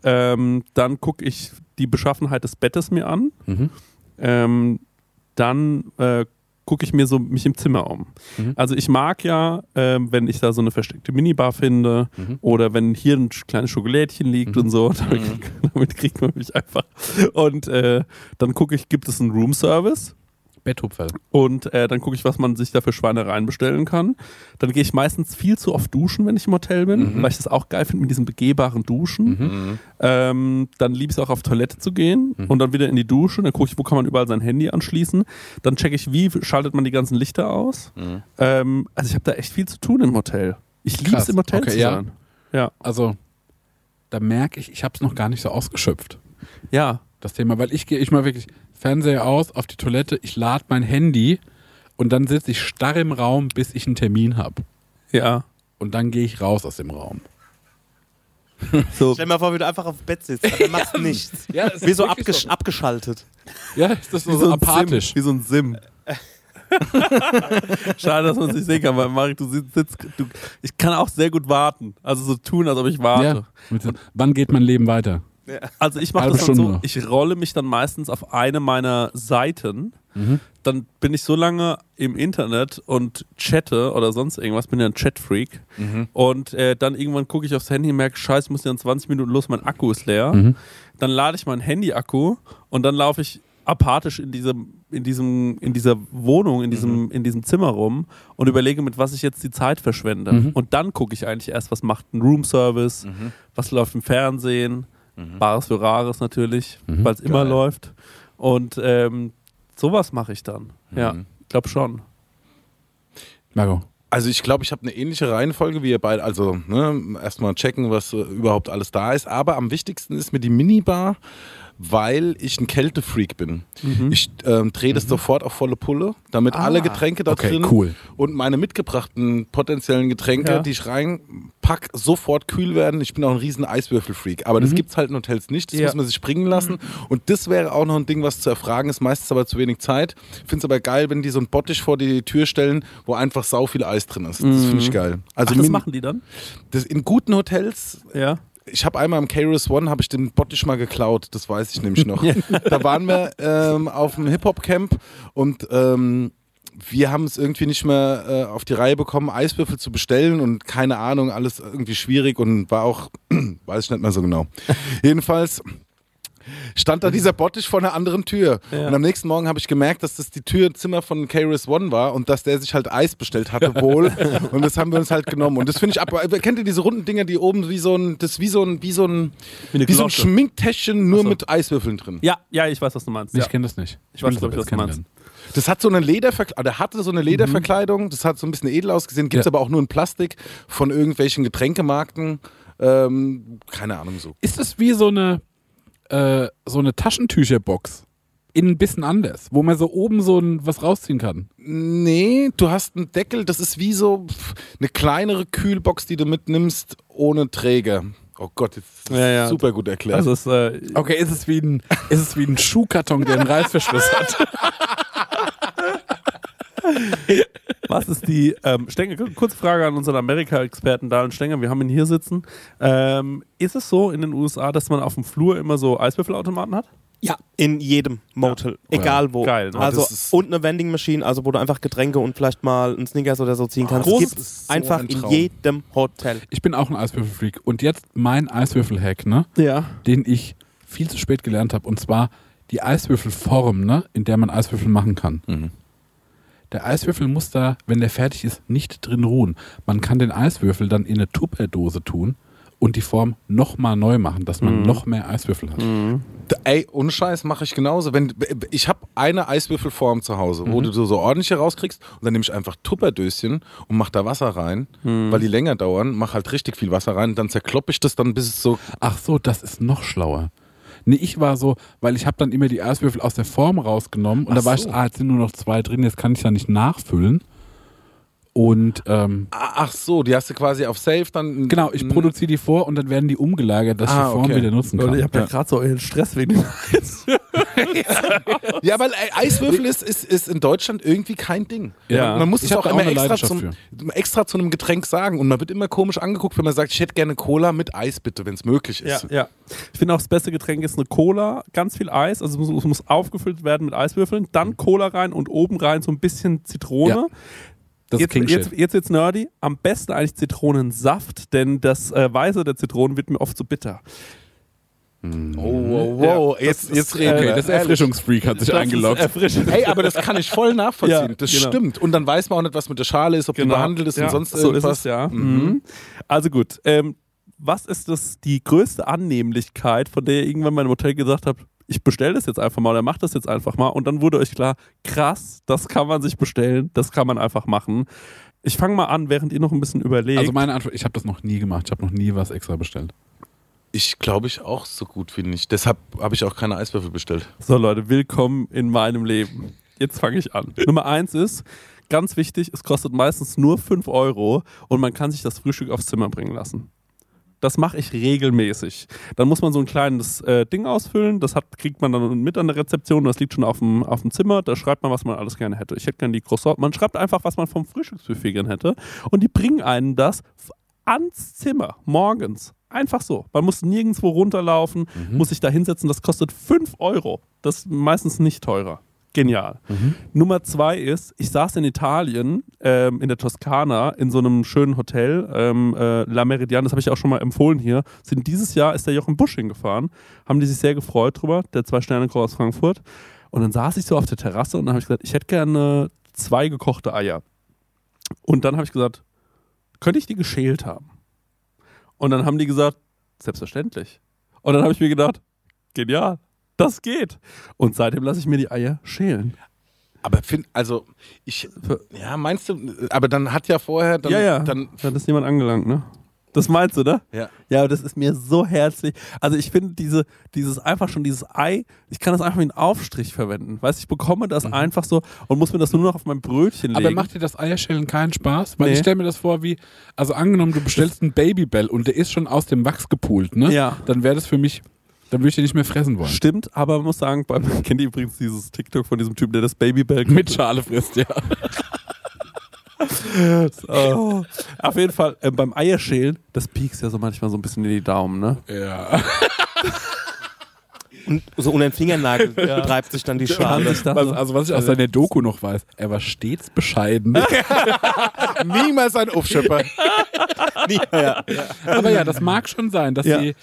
Ähm, dann gucke ich die Beschaffenheit des Bettes mir an. Mhm. Ähm, dann äh, gucke ich mir so mich im Zimmer um. Mhm. Also ich mag ja, ähm, wenn ich da so eine versteckte Minibar finde Mhm. oder wenn hier ein kleines Schokolädchen liegt und so, [laughs] damit, [laughs] damit kriegt man mich einfach. Und äh, dann gucke ich, gibt es einen Roomservice? Betthupferl. Und äh, dann gucke ich, was man sich da für Schweinereien bestellen kann. Dann gehe ich meistens viel zu oft duschen, wenn ich im Hotel bin, weil ich das auch geil finde mit diesem begehbaren Duschen. Ähm, dann liebe ich es auch auf Toilette zu gehen und dann wieder in die Dusche. Dann gucke ich, wo kann man überall sein Handy anschließen. Dann checke ich, wie schaltet man die ganzen Lichter aus. Ähm, also ich habe da echt viel zu tun im Hotel. Ich liebe es im Hotel Okay, zu ja. sein. Ja. Also, da merke ich, ich habe es noch gar nicht so ausgeschöpft. Ja. Das Thema, weil ich gehe ich mal wirklich Fernseher aus, auf die Toilette, ich lade mein Handy und dann sitze ich starr im Raum, bis ich einen Termin habe. Ja. Und dann gehe ich raus aus dem Raum. [laughs] So, Stell dir mal vor, wie du einfach auf dem Bett sitzt, aber machst [laughs] nichts. Ja, Wie so abgesch abgeschaltet. Ja, ist das wie so, so ein apathisch? Sim. Wie so ein Sim. [laughs] Schade, dass man es nicht sehen kann, weil Marek, du sitzt, du, ich kann auch sehr gut warten. Also so tun, als ob ich warte. Ja. So, Wann geht mein Leben weiter? Also ich mache das dann so, Stunde. ich rolle mich dann meistens auf eine meiner Seiten. Mhm. Dann bin ich so lange im Internet und chatte oder sonst irgendwas, bin ja ein Chatfreak. Mhm. Und äh, dann irgendwann gucke ich aufs Handy und merke, scheiße, ich muss ja in 20 Minuten los, mein Akku ist leer. Mhm. Dann lade ich meinen Handy-Akku und dann laufe ich apathisch in diesem, in diesem, in dieser Wohnung, in diesem, in diesem Zimmer rum und überlege, mit was ich jetzt die Zeit verschwende. Mhm. Und dann gucke ich eigentlich erst, was macht ein Roomservice, was läuft im Fernsehen, Bares für Rares natürlich, Mhm. weil es immer Geil. läuft. Und ähm, sowas mache ich dann. Ja, Mhm. ich glaube schon. Marco. Also ich glaube, ich habe eine ähnliche Reihenfolge wie ihr beide. Also ne, erstmal checken, was äh, überhaupt alles da ist. Aber am wichtigsten ist mir die Minibar, weil ich ein Kältefreak bin. Mhm. Ich ähm, drehe das sofort auf volle Pulle, damit Ah. alle Getränke da Okay, drin cool. und meine mitgebrachten potenziellen Getränke, Ja. die ich reinpack, sofort kühl werden. Ich bin auch ein riesen Eiswürfelfreak. Aber das gibt es halt in Hotels nicht. Das Ja. muss man sich bringen lassen. Und das wäre auch noch ein Ding, was zu erfragen ist. Meistens aber zu wenig Zeit. Ich finde es aber geil, wenn die so einen Bottich vor die Tür stellen, wo einfach sau viel Eis drin ist. Das finde ich geil. Also Ach, das machen die dann? das in guten Hotels Ja. Ich habe einmal im Kairos One habe ich den Bottich mal geklaut, das weiß ich nämlich noch. [laughs] Da waren wir ähm, auf dem Hip-Hop-Camp und ähm, wir haben es irgendwie nicht mehr äh, auf die Reihe bekommen, Eiswürfel zu bestellen und keine Ahnung, alles irgendwie schwierig und war auch, [clears throat] weiß ich nicht mehr so genau. Jedenfalls stand da dieser Bottich vor einer anderen Tür. Ja. Und am nächsten Morgen habe ich gemerkt, dass das die Türzimmer von Kairos One war und dass der sich halt Eis bestellt hatte [laughs] wohl. und das haben wir uns halt genommen. Und das finde ich ab. Kennt ihr diese runden Dinger, die oben wie so ein, das wie so ein, wie so ein, Wie wie so ein. Schminktäschchen nur so. mit Eiswürfeln drin. Ja, ja, ich weiß, was du meinst. Ich Ja. kenne das nicht. Ich weiß, will glaub ich, das was du meinst. Das hat so eine Lederverkleidung, der hatte so eine Lederverkleidung, das hat so ein bisschen edel ausgesehen, gibt es Ja. aber auch nur in Plastik von irgendwelchen Getränkemarkten. Ähm, keine Ahnung so. Ist das wie so eine, äh, so eine Taschentücherbox? Innen ein bisschen anders, wo man so oben so ein, was rausziehen kann. Nee, du hast einen Deckel, das ist wie so eine kleinere Kühlbox, die du mitnimmst, ohne Träger. Oh Gott, jetzt ist das Ja, ja. super gut erklärt. Das ist, äh, Okay, ist es wie ein, ist es wie ein Schuhkarton, der einen Reißverschluss hat? [laughs] [laughs] Was ist die, ähm, Stenger, kurze Frage an unseren Amerika-Experten Dahlen Stenger, wir haben ihn hier sitzen. Ähm, ist es so in den USA, dass man auf dem Flur immer so Eiswürfelautomaten hat? Ja, in jedem Motel, egal wo. Geil, ne? Also und eine Vending Machine, also wo du einfach Getränke und vielleicht mal einen Snickers oder so ziehen kannst. Groß Gibt ist so einfach ein in jedem Hotel. Ich bin auch ein Eiswürfelfreak. Und jetzt mein Eiswürfel-Hack, ne? Ja. den ich viel zu spät gelernt habe. Und zwar die Eiswürfelform, ne? in der man Eiswürfel machen kann. Mhm. Der Eiswürfel muss da, wenn der fertig ist, nicht drin ruhen. Man kann den Eiswürfel dann in eine Tupperdose tun und die Form nochmal neu machen, dass man noch mehr Eiswürfel hat. D- Ey, ohne Scheiß mache ich genauso. Wenn, ich habe eine Eiswürfelform zu Hause, wo du so ordentlich rauskriegst und dann nehme ich einfach Tupperdöschen und mach da Wasser rein, weil die länger dauern, mach halt richtig viel Wasser rein, dann zerkloppe ich das dann, bis es so Ach so, das ist noch schlauer. Nee, ich war so, weil ich habe dann immer die Eiswürfel aus der Form rausgenommen und Ach da war ich, so. ah, jetzt sind nur noch zwei drin, jetzt kann ich ja nicht nachfüllen. Und ähm, Ah, Ach so, die hast du quasi auf Safe dann. genau, ich produziere die vor und dann werden die umgelagert, dass ich Ah, die Form okay. wieder nutzen Leute, kann. ihr habt ja, gerade so euren Stress wegen dem Eis. [laughs] Ja, weil Eiswürfel ist, ist, ist in Deutschland irgendwie kein Ding. Ja. Man muss Ich es auch immer extra zum, extra zu einem Getränk sagen. Und man wird immer komisch angeguckt, wenn man sagt, ich hätte gerne Cola mit Eis, bitte, wenn es möglich Ja, ist. ja. Ich finde auch das beste Getränk ist eine Cola, ganz viel Eis, also es muss, es muss aufgefüllt werden mit Eiswürfeln, dann Cola rein und oben rein so ein bisschen Zitrone. Ja. Das jetzt, ist jetzt, jetzt wird's nerdy. Am besten eigentlich Zitronensaft, denn das äh, Weiße der Zitronen wird mir oft zu bitter. Oh, wow, wow. Ja, jetzt, das jetzt ist, reden äh, wir. Okay, das Erfrischungsfreak hat sich Das eingeloggt. ist erfrischend. Ey, aber das kann ich voll nachvollziehen. Ja, das genau. stimmt. Und dann weiß man auch nicht, was mit der Schale ist, ob die behandelt ist ja, und sonst so irgendwas. ist es, ja. Mhm. Also gut, ähm, was ist das die größte Annehmlichkeit, von der ihr irgendwann mal im Hotel gesagt habt, ich bestelle das jetzt einfach mal oder mach das jetzt einfach mal und dann wurde euch klar, krass, das kann man sich bestellen, das kann man einfach machen. Ich fange mal an, während ihr noch ein bisschen überlegt. Also meine Antwort, ich habe das noch nie gemacht. Ich habe noch nie was extra bestellt. Ich glaube ich auch so gut wie nicht. Deshalb habe ich auch keine Eiswürfel bestellt. So Leute, willkommen in meinem Leben. Jetzt fange ich an. Nummer eins ist, ganz wichtig, es kostet meistens nur 5 Euro und man kann sich das Frühstück aufs Zimmer bringen lassen. Das mache ich regelmäßig. Dann muss man so ein kleines äh, Ding ausfüllen, das hat, kriegt man dann mit an der Rezeption, das liegt schon auf dem, auf dem Zimmer, da schreibt man, was man alles gerne hätte. Ich hätte gerne die Croissant, man schreibt einfach, was man vom Frühstücksbuffet gerne hätte und die bringen einen das ans Zimmer, morgens. Einfach so. Man muss nirgendwo runterlaufen, muss sich da hinsetzen. Das kostet 5 Euro. Das ist meistens nicht teurer. Genial. Nummer zwei ist, ich saß in Italien, ähm, in der Toskana, in so einem schönen Hotel, ähm, äh, La Meridian, das habe ich auch schon mal empfohlen hier. Sind dieses Jahr ist der Jochen Busch hingefahren, haben die sich sehr gefreut drüber, der zwei sterne aus Frankfurt. Und dann saß ich so auf der Terrasse und dann habe ich gesagt, ich hätte gerne zwei gekochte Eier. Und dann habe ich gesagt, könnte ich die geschält haben? Und dann haben die gesagt, selbstverständlich. Und dann habe ich mir gedacht, genial, das geht. Und seitdem lasse ich mir die Eier schälen. Aber find, also ich, ja, meinst du, aber dann hat ja vorher, dann, ja, ja, dann, da hat es jemand angelangt, ne? Das meinst du, ne? ja. Ja, aber das ist mir so herzlich. Also ich finde diese, dieses einfach schon dieses Ei, ich kann das einfach wie einen Aufstrich verwenden. Weißt du, ich bekomme das einfach so und muss mir das nur noch auf mein Brötchen legen. Aber macht dir das Eierschälen keinen Spaß? Weil Nee. ich stelle mir das vor wie, also angenommen, du bestellst einen Babybell und der ist schon aus dem Wachs gepult, ne? Ja. Dann wäre das für mich, dann würde ich den nicht mehr fressen wollen. Stimmt, aber man muss sagen, beim, [laughs] kennt ihr übrigens dieses TikTok von diesem Typen, der das Babybell Mit Schale frisst, ja. [laughs] Oh. Auf jeden Fall, äh, beim Eierschälen, das piekst ja so manchmal so ein bisschen in die Daumen, ne? ja. [laughs] Und so um den Fingernagel [laughs] treibt sich dann die Schale. Was, so- also was ich aus seiner Doku noch weiß, er war stets bescheiden. [laughs] niemals ein Aufschöpper. [laughs] ja. Aber ja, das mag schon sein, dass Ja. sie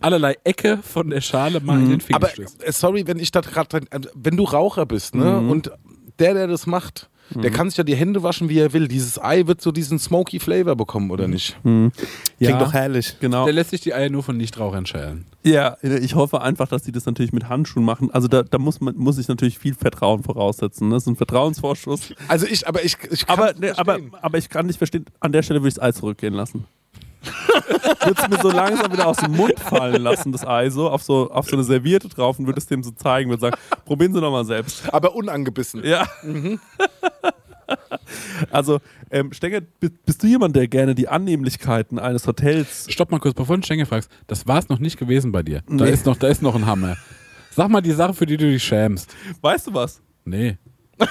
allerlei Ecke von der Schale mal in den Finger Aber stößt. äh, sorry, wenn ich da gerade, wenn du Raucher bist, ne, und der, der das macht, der kann sich ja die Hände waschen, wie er will. Dieses Ei wird so diesen smoky Flavor bekommen, oder nicht? Klingt Ja. doch herrlich. Genau. Der lässt sich die Eier nur von Nichtrauchern schälen. Ja, ich hoffe einfach, dass die das natürlich mit Handschuhen machen. Also da, da muss man muss ich natürlich viel Vertrauen voraussetzen. Ne? Das ist ein Vertrauensvorschuss. Also ich, aber ich, ich kann's Aber, ne, aber, verstehen. aber ich kann nicht verstehen, an der Stelle würde ich das Ei zurückgehen lassen. [laughs] Würde es mir so langsam wieder aus dem Mund fallen lassen, das Ei so, auf so, auf so eine Serviette drauf und würde es dem so zeigen, würde sagen, probieren Sie doch mal selbst. aber unangebissen. Ja. [laughs] Also, ähm, Stenger, bi- bist du jemand, der gerne die Annehmlichkeiten eines Hotels Stopp mal kurz, bevor du Stenge fragst. Das war es noch nicht gewesen bei dir. Da, Nee. ist noch, da ist noch ein Hammer. Sag mal die Sache, für die du dich schämst. Weißt du was? Nee. [laughs]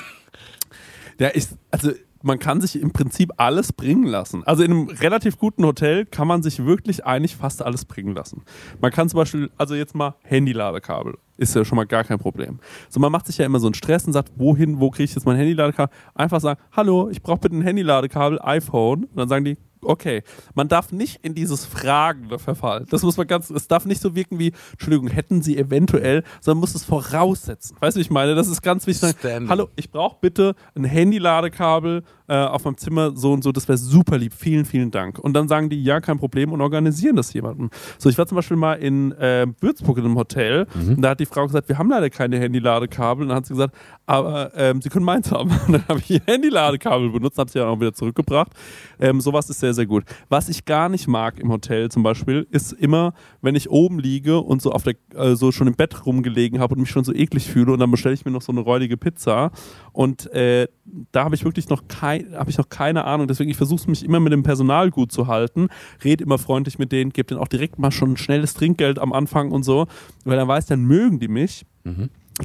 Ja, ich, also man kann sich im Prinzip alles bringen lassen. Also in einem relativ guten Hotel kann man sich wirklich eigentlich fast alles bringen lassen. Man kann zum Beispiel, also jetzt mal Handy-Ladekabel, ist ja schon mal gar kein Problem. So, man macht sich ja immer so einen Stress und sagt, wohin, wo kriege ich jetzt mein Handy-Ladekabel? Einfach sagen, hallo, ich brauche bitte ein Handy-Ladekabel, iPhone. Und dann sagen die, okay. Man darf nicht in dieses Fragende verfallen. Das muss man ganz, es darf nicht so wirken wie, Entschuldigung, hätten Sie eventuell, sondern muss es voraussetzen. Weißt du, ich meine? Das ist ganz wichtig. Standing. Hallo, ich brauche bitte ein Handy-Ladekabel äh, auf meinem Zimmer so und so, das wäre super lieb. Vielen, vielen Dank. Und dann sagen die, ja, kein Problem und organisieren das jemandem. So, ich war zum Beispiel mal in äh, Würzburg in einem Hotel und da hat die Frau gesagt, wir haben leider keine Handy-Ladekabel. Und dann hat sie gesagt, aber ähm, Sie können meins haben. [laughs] Und dann habe ich ihr Handy-Ladekabel benutzt, habe sie dann auch wieder zurückgebracht. Ähm, sowas ist sehr, sehr gut. Was ich gar nicht mag im Hotel zum Beispiel, ist immer, wenn ich oben liege und so auf der, äh, so schon im Bett rumgelegen habe und mich schon so eklig fühle und dann bestelle ich mir noch so eine räudige Pizza und äh, da habe ich wirklich noch kein, habe ich noch keine Ahnung. Deswegen ich versuche es mich immer mit dem Personal gut zu halten, rede immer freundlich mit denen, gebe denen auch direkt mal schon ein schnelles Trinkgeld am Anfang und so, weil dann weiß, dann mögen die mich.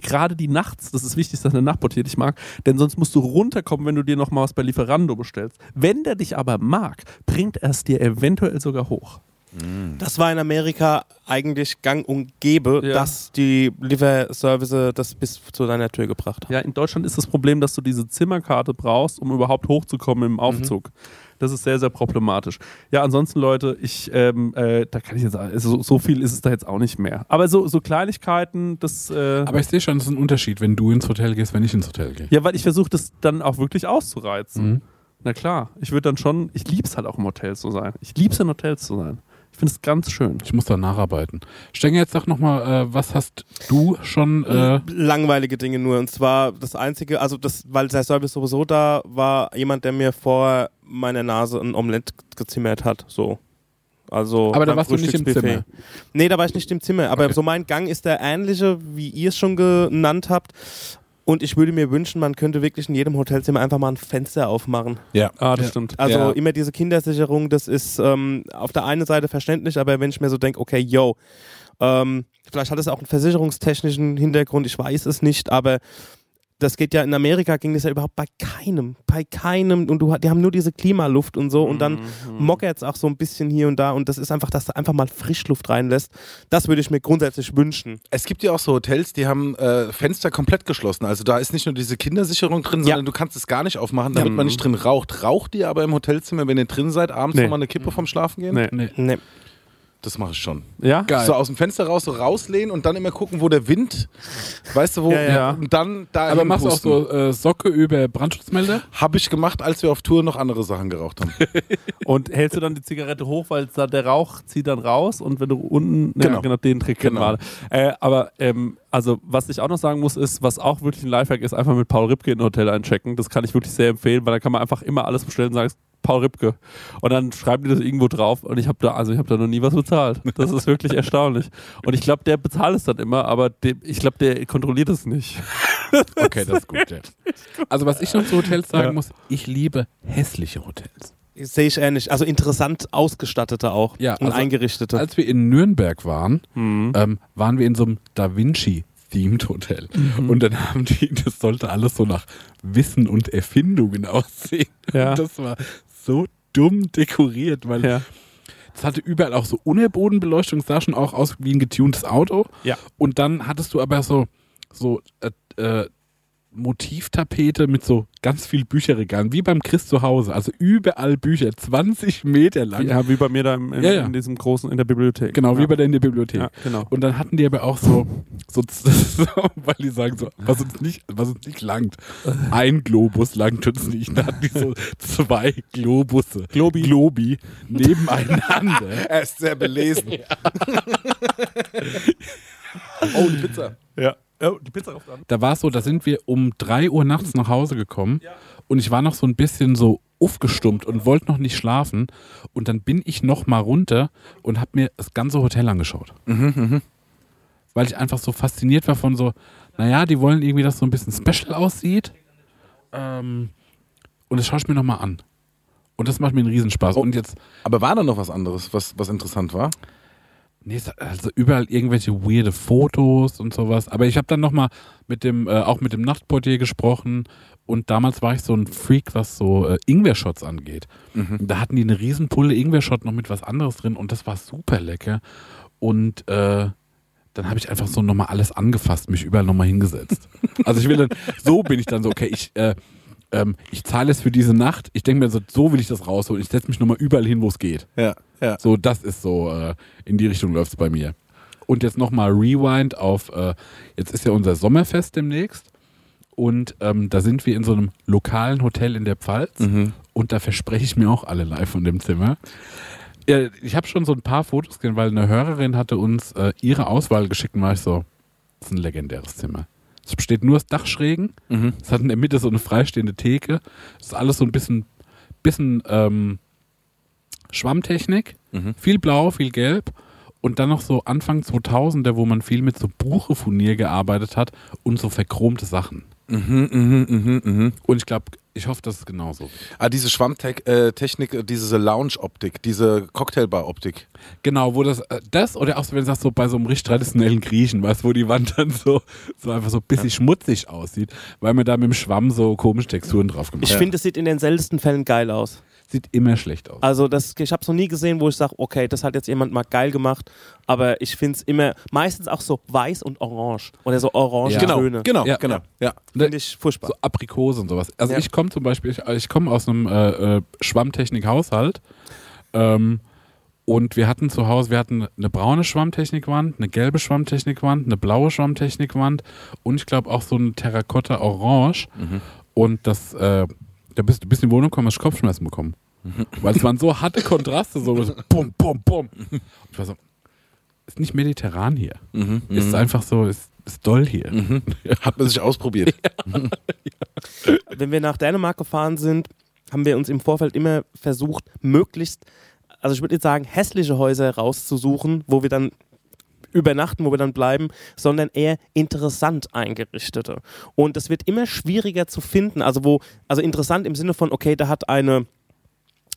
Gerade die nachts, das ist wichtig, dass eine Nachtportier dich mag, denn sonst musst du runterkommen, wenn du dir noch mal was bei Lieferando bestellst. Wenn der dich aber mag, bringt er es dir eventuell sogar hoch. Das war in Amerika eigentlich gang und gäbe, Ja. dass die Lieferservice das bis zu deiner Tür gebracht haben. Ja, in Deutschland ist das Problem, dass du diese Zimmerkarte brauchst, um überhaupt hochzukommen im Aufzug. Das ist sehr, sehr problematisch. Ja, ansonsten, Leute, ich, ähm, äh, da kann ich jetzt, also so, so viel ist es da jetzt auch nicht mehr. Aber so, so Kleinigkeiten, das, äh, Aber ich sehe schon, es ist ein Unterschied, wenn du ins Hotel gehst, wenn ich ins Hotel gehe. ja, weil ich versuche das dann auch wirklich auszureizen. Mhm. Na klar, ich würde dann schon, ich lieb's halt auch im Hotel zu sein. Ich lieb's in Hotels zu sein. Ich finde es ganz schön. Ich muss da nacharbeiten. Stenge jetzt doch nochmal, äh, was hast du schon? Äh, Langweilige Dinge nur. Und zwar das Einzige, also das, weil der Service sowieso da war, jemand, der mir vor meiner Nase ein Omelett gezimmert hat. So. Also Aber da warst du nicht im. Zimmer. Nee, da war ich nicht im Zimmer. Aber Okay. so mein Gang ist der ähnliche, wie ihr es schon genannt habt. Und ich würde mir wünschen, man könnte wirklich in jedem Hotelzimmer einfach mal ein Fenster aufmachen. Ja. Ah, das Ja. stimmt. Also Ja. immer diese Kindersicherung, das ist ähm, auf der einen Seite verständlich, aber wenn ich mir so denke, okay, yo, ähm, vielleicht hat es auch einen versicherungstechnischen Hintergrund, ich weiß es nicht, aber das geht ja in Amerika ging das ja überhaupt bei keinem, bei keinem und du, die haben nur diese Klimaluft und so und dann mockert es auch so ein bisschen hier und da und das ist einfach, dass du einfach mal Frischluft reinlässt. Das würde ich mir grundsätzlich wünschen. Es gibt ja auch so Hotels, die haben äh, Fenster komplett geschlossen. Also da ist nicht nur diese Kindersicherung drin, sondern du kannst es gar nicht aufmachen, damit man nicht drin raucht. Raucht ihr aber im Hotelzimmer, wenn ihr drin seid, abends Nee. nochmal eine Kippe vom Schlafen gehen? Nee. nee. Nee. Das mache ich schon. Ja? Geil. So aus dem Fenster raus, so rauslehnen und dann immer gucken, wo der Wind, weißt du wo, Ja, ja. und dann da Aber machst du auch so äh, Socke über Brandschutzmelder? Habe ich gemacht, als wir auf Tour noch andere Sachen geraucht haben. [laughs] Und hältst du dann die Zigarette hoch, weil da der Rauch zieht dann raus und wenn du unten, ja, Genau. genau den Trick Genau. Äh, aber ähm, also was ich auch noch sagen muss, ist, was auch wirklich ein Lifehack ist, einfach mit Paul Ripke in ein Hotel einchecken. Das kann ich wirklich sehr empfehlen, weil da kann man einfach immer alles bestellen und sagen, Paul Ripke. Und dann schreiben die das irgendwo drauf und ich habe da, also ich habe da noch nie was bezahlt. Das ist wirklich [laughs] erstaunlich. Und ich glaube, der bezahlt es dann immer, aber dem, ich glaube, der kontrolliert es nicht. [laughs] Okay, das ist gut, ja. [laughs] Also was ich noch zu Hotels sagen Ja. muss, ich liebe hässliche Hotels. Sehe ich ähnlich. Also interessant ausgestattete auch Ja, und also eingerichtete. Als wir in Nürnberg waren, ähm, waren wir in so einem Da Vinci Themed Hotel. Und dann haben die, das sollte alles so nach Wissen und Erfindungen aussehen. Ja. Und das war so dumm dekoriert, weil Ja. es hatte überall auch so Unterbodenbeleuchtung, sah schon auch aus wie ein getuntes Auto. Ja. Und dann hattest du aber so, so äh, äh, Motivtapete mit so ganz viel Bücherregalen, wie beim Chris zu Hause. Also überall Bücher, 20 Meter lang. ja, wie bei mir da im, in, Ja, ja. in diesem großen, in der Bibliothek. Genau, ja. wie bei der in der Bibliothek. Genau. Und dann hatten die aber auch so, so, [laughs] so weil die sagen so, was uns nicht, was uns nicht langt. Ein Globus langt uns nicht. Da hatten die so zwei Globusse. Globi. Globi nebeneinander. [laughs] er ist sehr belesen. [laughs] oh, die Pizza. Ja. Oh, die Pizza auf an. Da war es so, da sind wir um 3 Uhr nachts nach Hause gekommen und ich war noch so ein bisschen so aufgestummt und wollte noch nicht schlafen. Und dann bin ich noch mal runter und habe mir das ganze Hotel angeschaut. Weil ich einfach so fasziniert war von so, naja, die wollen irgendwie, dass so ein bisschen special aussieht. Ähm, und das schaue ich mir noch mal an. Und das macht mir einen Riesenspaß. Und jetzt, Aber war da noch was anderes, was, was interessant war? Nee, also überall irgendwelche weirde Fotos und sowas. Aber ich habe dann nochmal mit dem, äh, auch mit dem Nachtportier gesprochen und damals war ich so ein Freak, was so äh, Ingwer-Shots angeht. Da hatten die eine Riesenpulle Ingwer-Shot noch mit was anderes drin und das war super lecker. Und äh, dann habe ich einfach so nochmal alles angefasst, mich überall nochmal hingesetzt. [laughs] Also ich will dann, so bin ich dann so, okay, ich, äh, ähm, ich zahle es für diese Nacht. Ich denke mir so, so will ich das rausholen. Ich setze mich nochmal überall hin, wo es geht. Ja, ja. So, das ist so, äh, in die Richtung läuft es bei mir. Und jetzt nochmal Rewind auf, äh, jetzt ist ja unser Sommerfest demnächst. Und ähm, da sind wir in so einem lokalen Hotel in der Pfalz. Mhm. Und da verspreche ich mir auch alle live von dem Zimmer. Ja, ich habe schon so ein paar Fotos gesehen, weil eine Hörerin hatte uns äh, ihre Auswahl geschickt und war ich so, das ist ein legendäres Zimmer. Es besteht nur aus Dachschrägen. Mhm. Es hat in der Mitte so eine freistehende Theke. Es ist alles so ein bisschen, bisschen ähm, Schwammtechnik. Mhm. Viel blau, viel gelb. Und dann noch so Anfang 2000er, wo man viel mit so Buchefurnier gearbeitet hat und so verchromte Sachen. Mhm, mhm, mhm, mhm. Und ich glaube, ich hoffe, das ist genauso. Ah, diese Schwammtechnik, äh, diese Lounge-Optik, diese Cocktailbar-Optik. Genau, wo das, äh, das oder auch so, wenn du sagst, so bei so einem richtig traditionellen Griechen, weißt wo die Wand dann so, so einfach so ein bisschen schmutzig aussieht, weil man da mit dem Schwamm so komische Texturen drauf gemacht Ich hat. finde, es sieht in den seltensten Fällen geil aus. Sieht immer schlecht aus. Also das, ich habe es noch nie gesehen, wo ich sage, okay, das hat jetzt jemand mal geil gemacht, aber ich finde es immer meistens auch so weiß und orange oder so orange Ja. Genau, Töne. genau, Ja. genau. Ja. Finde ich furchtbar. so Aprikose und sowas. Also Ja. ich komme zum Beispiel, ich, ich komme aus einem äh, äh, Schwammtechnik-Haushalt ähm, und wir hatten zu Hause, wir hatten eine braune Schwammtechnikwand, eine gelbe Schwammtechnikwand, eine blaue Schwammtechnikwand und ich glaube auch so ein Terrakotta-Orange und das, äh, da bist du bist in die Wohnung gekommen, hast Kopfschmerzen bekommen. Weil es waren so harte Kontraste, so so bum, bum, bum. Und ich war so, ist nicht mediterran hier. Mhm. Ist einfach so, ist, ist doll hier. Hat man sich ausprobiert. [laughs] Wenn wir nach Dänemark gefahren sind, haben wir uns im Vorfeld immer versucht, möglichst, also ich würde jetzt sagen, hässliche Häuser rauszusuchen, wo wir dann übernachten, wo wir dann bleiben, sondern eher interessant eingerichtete. Und das wird immer schwieriger zu finden. Also wo, also interessant im Sinne von, okay, da hat eine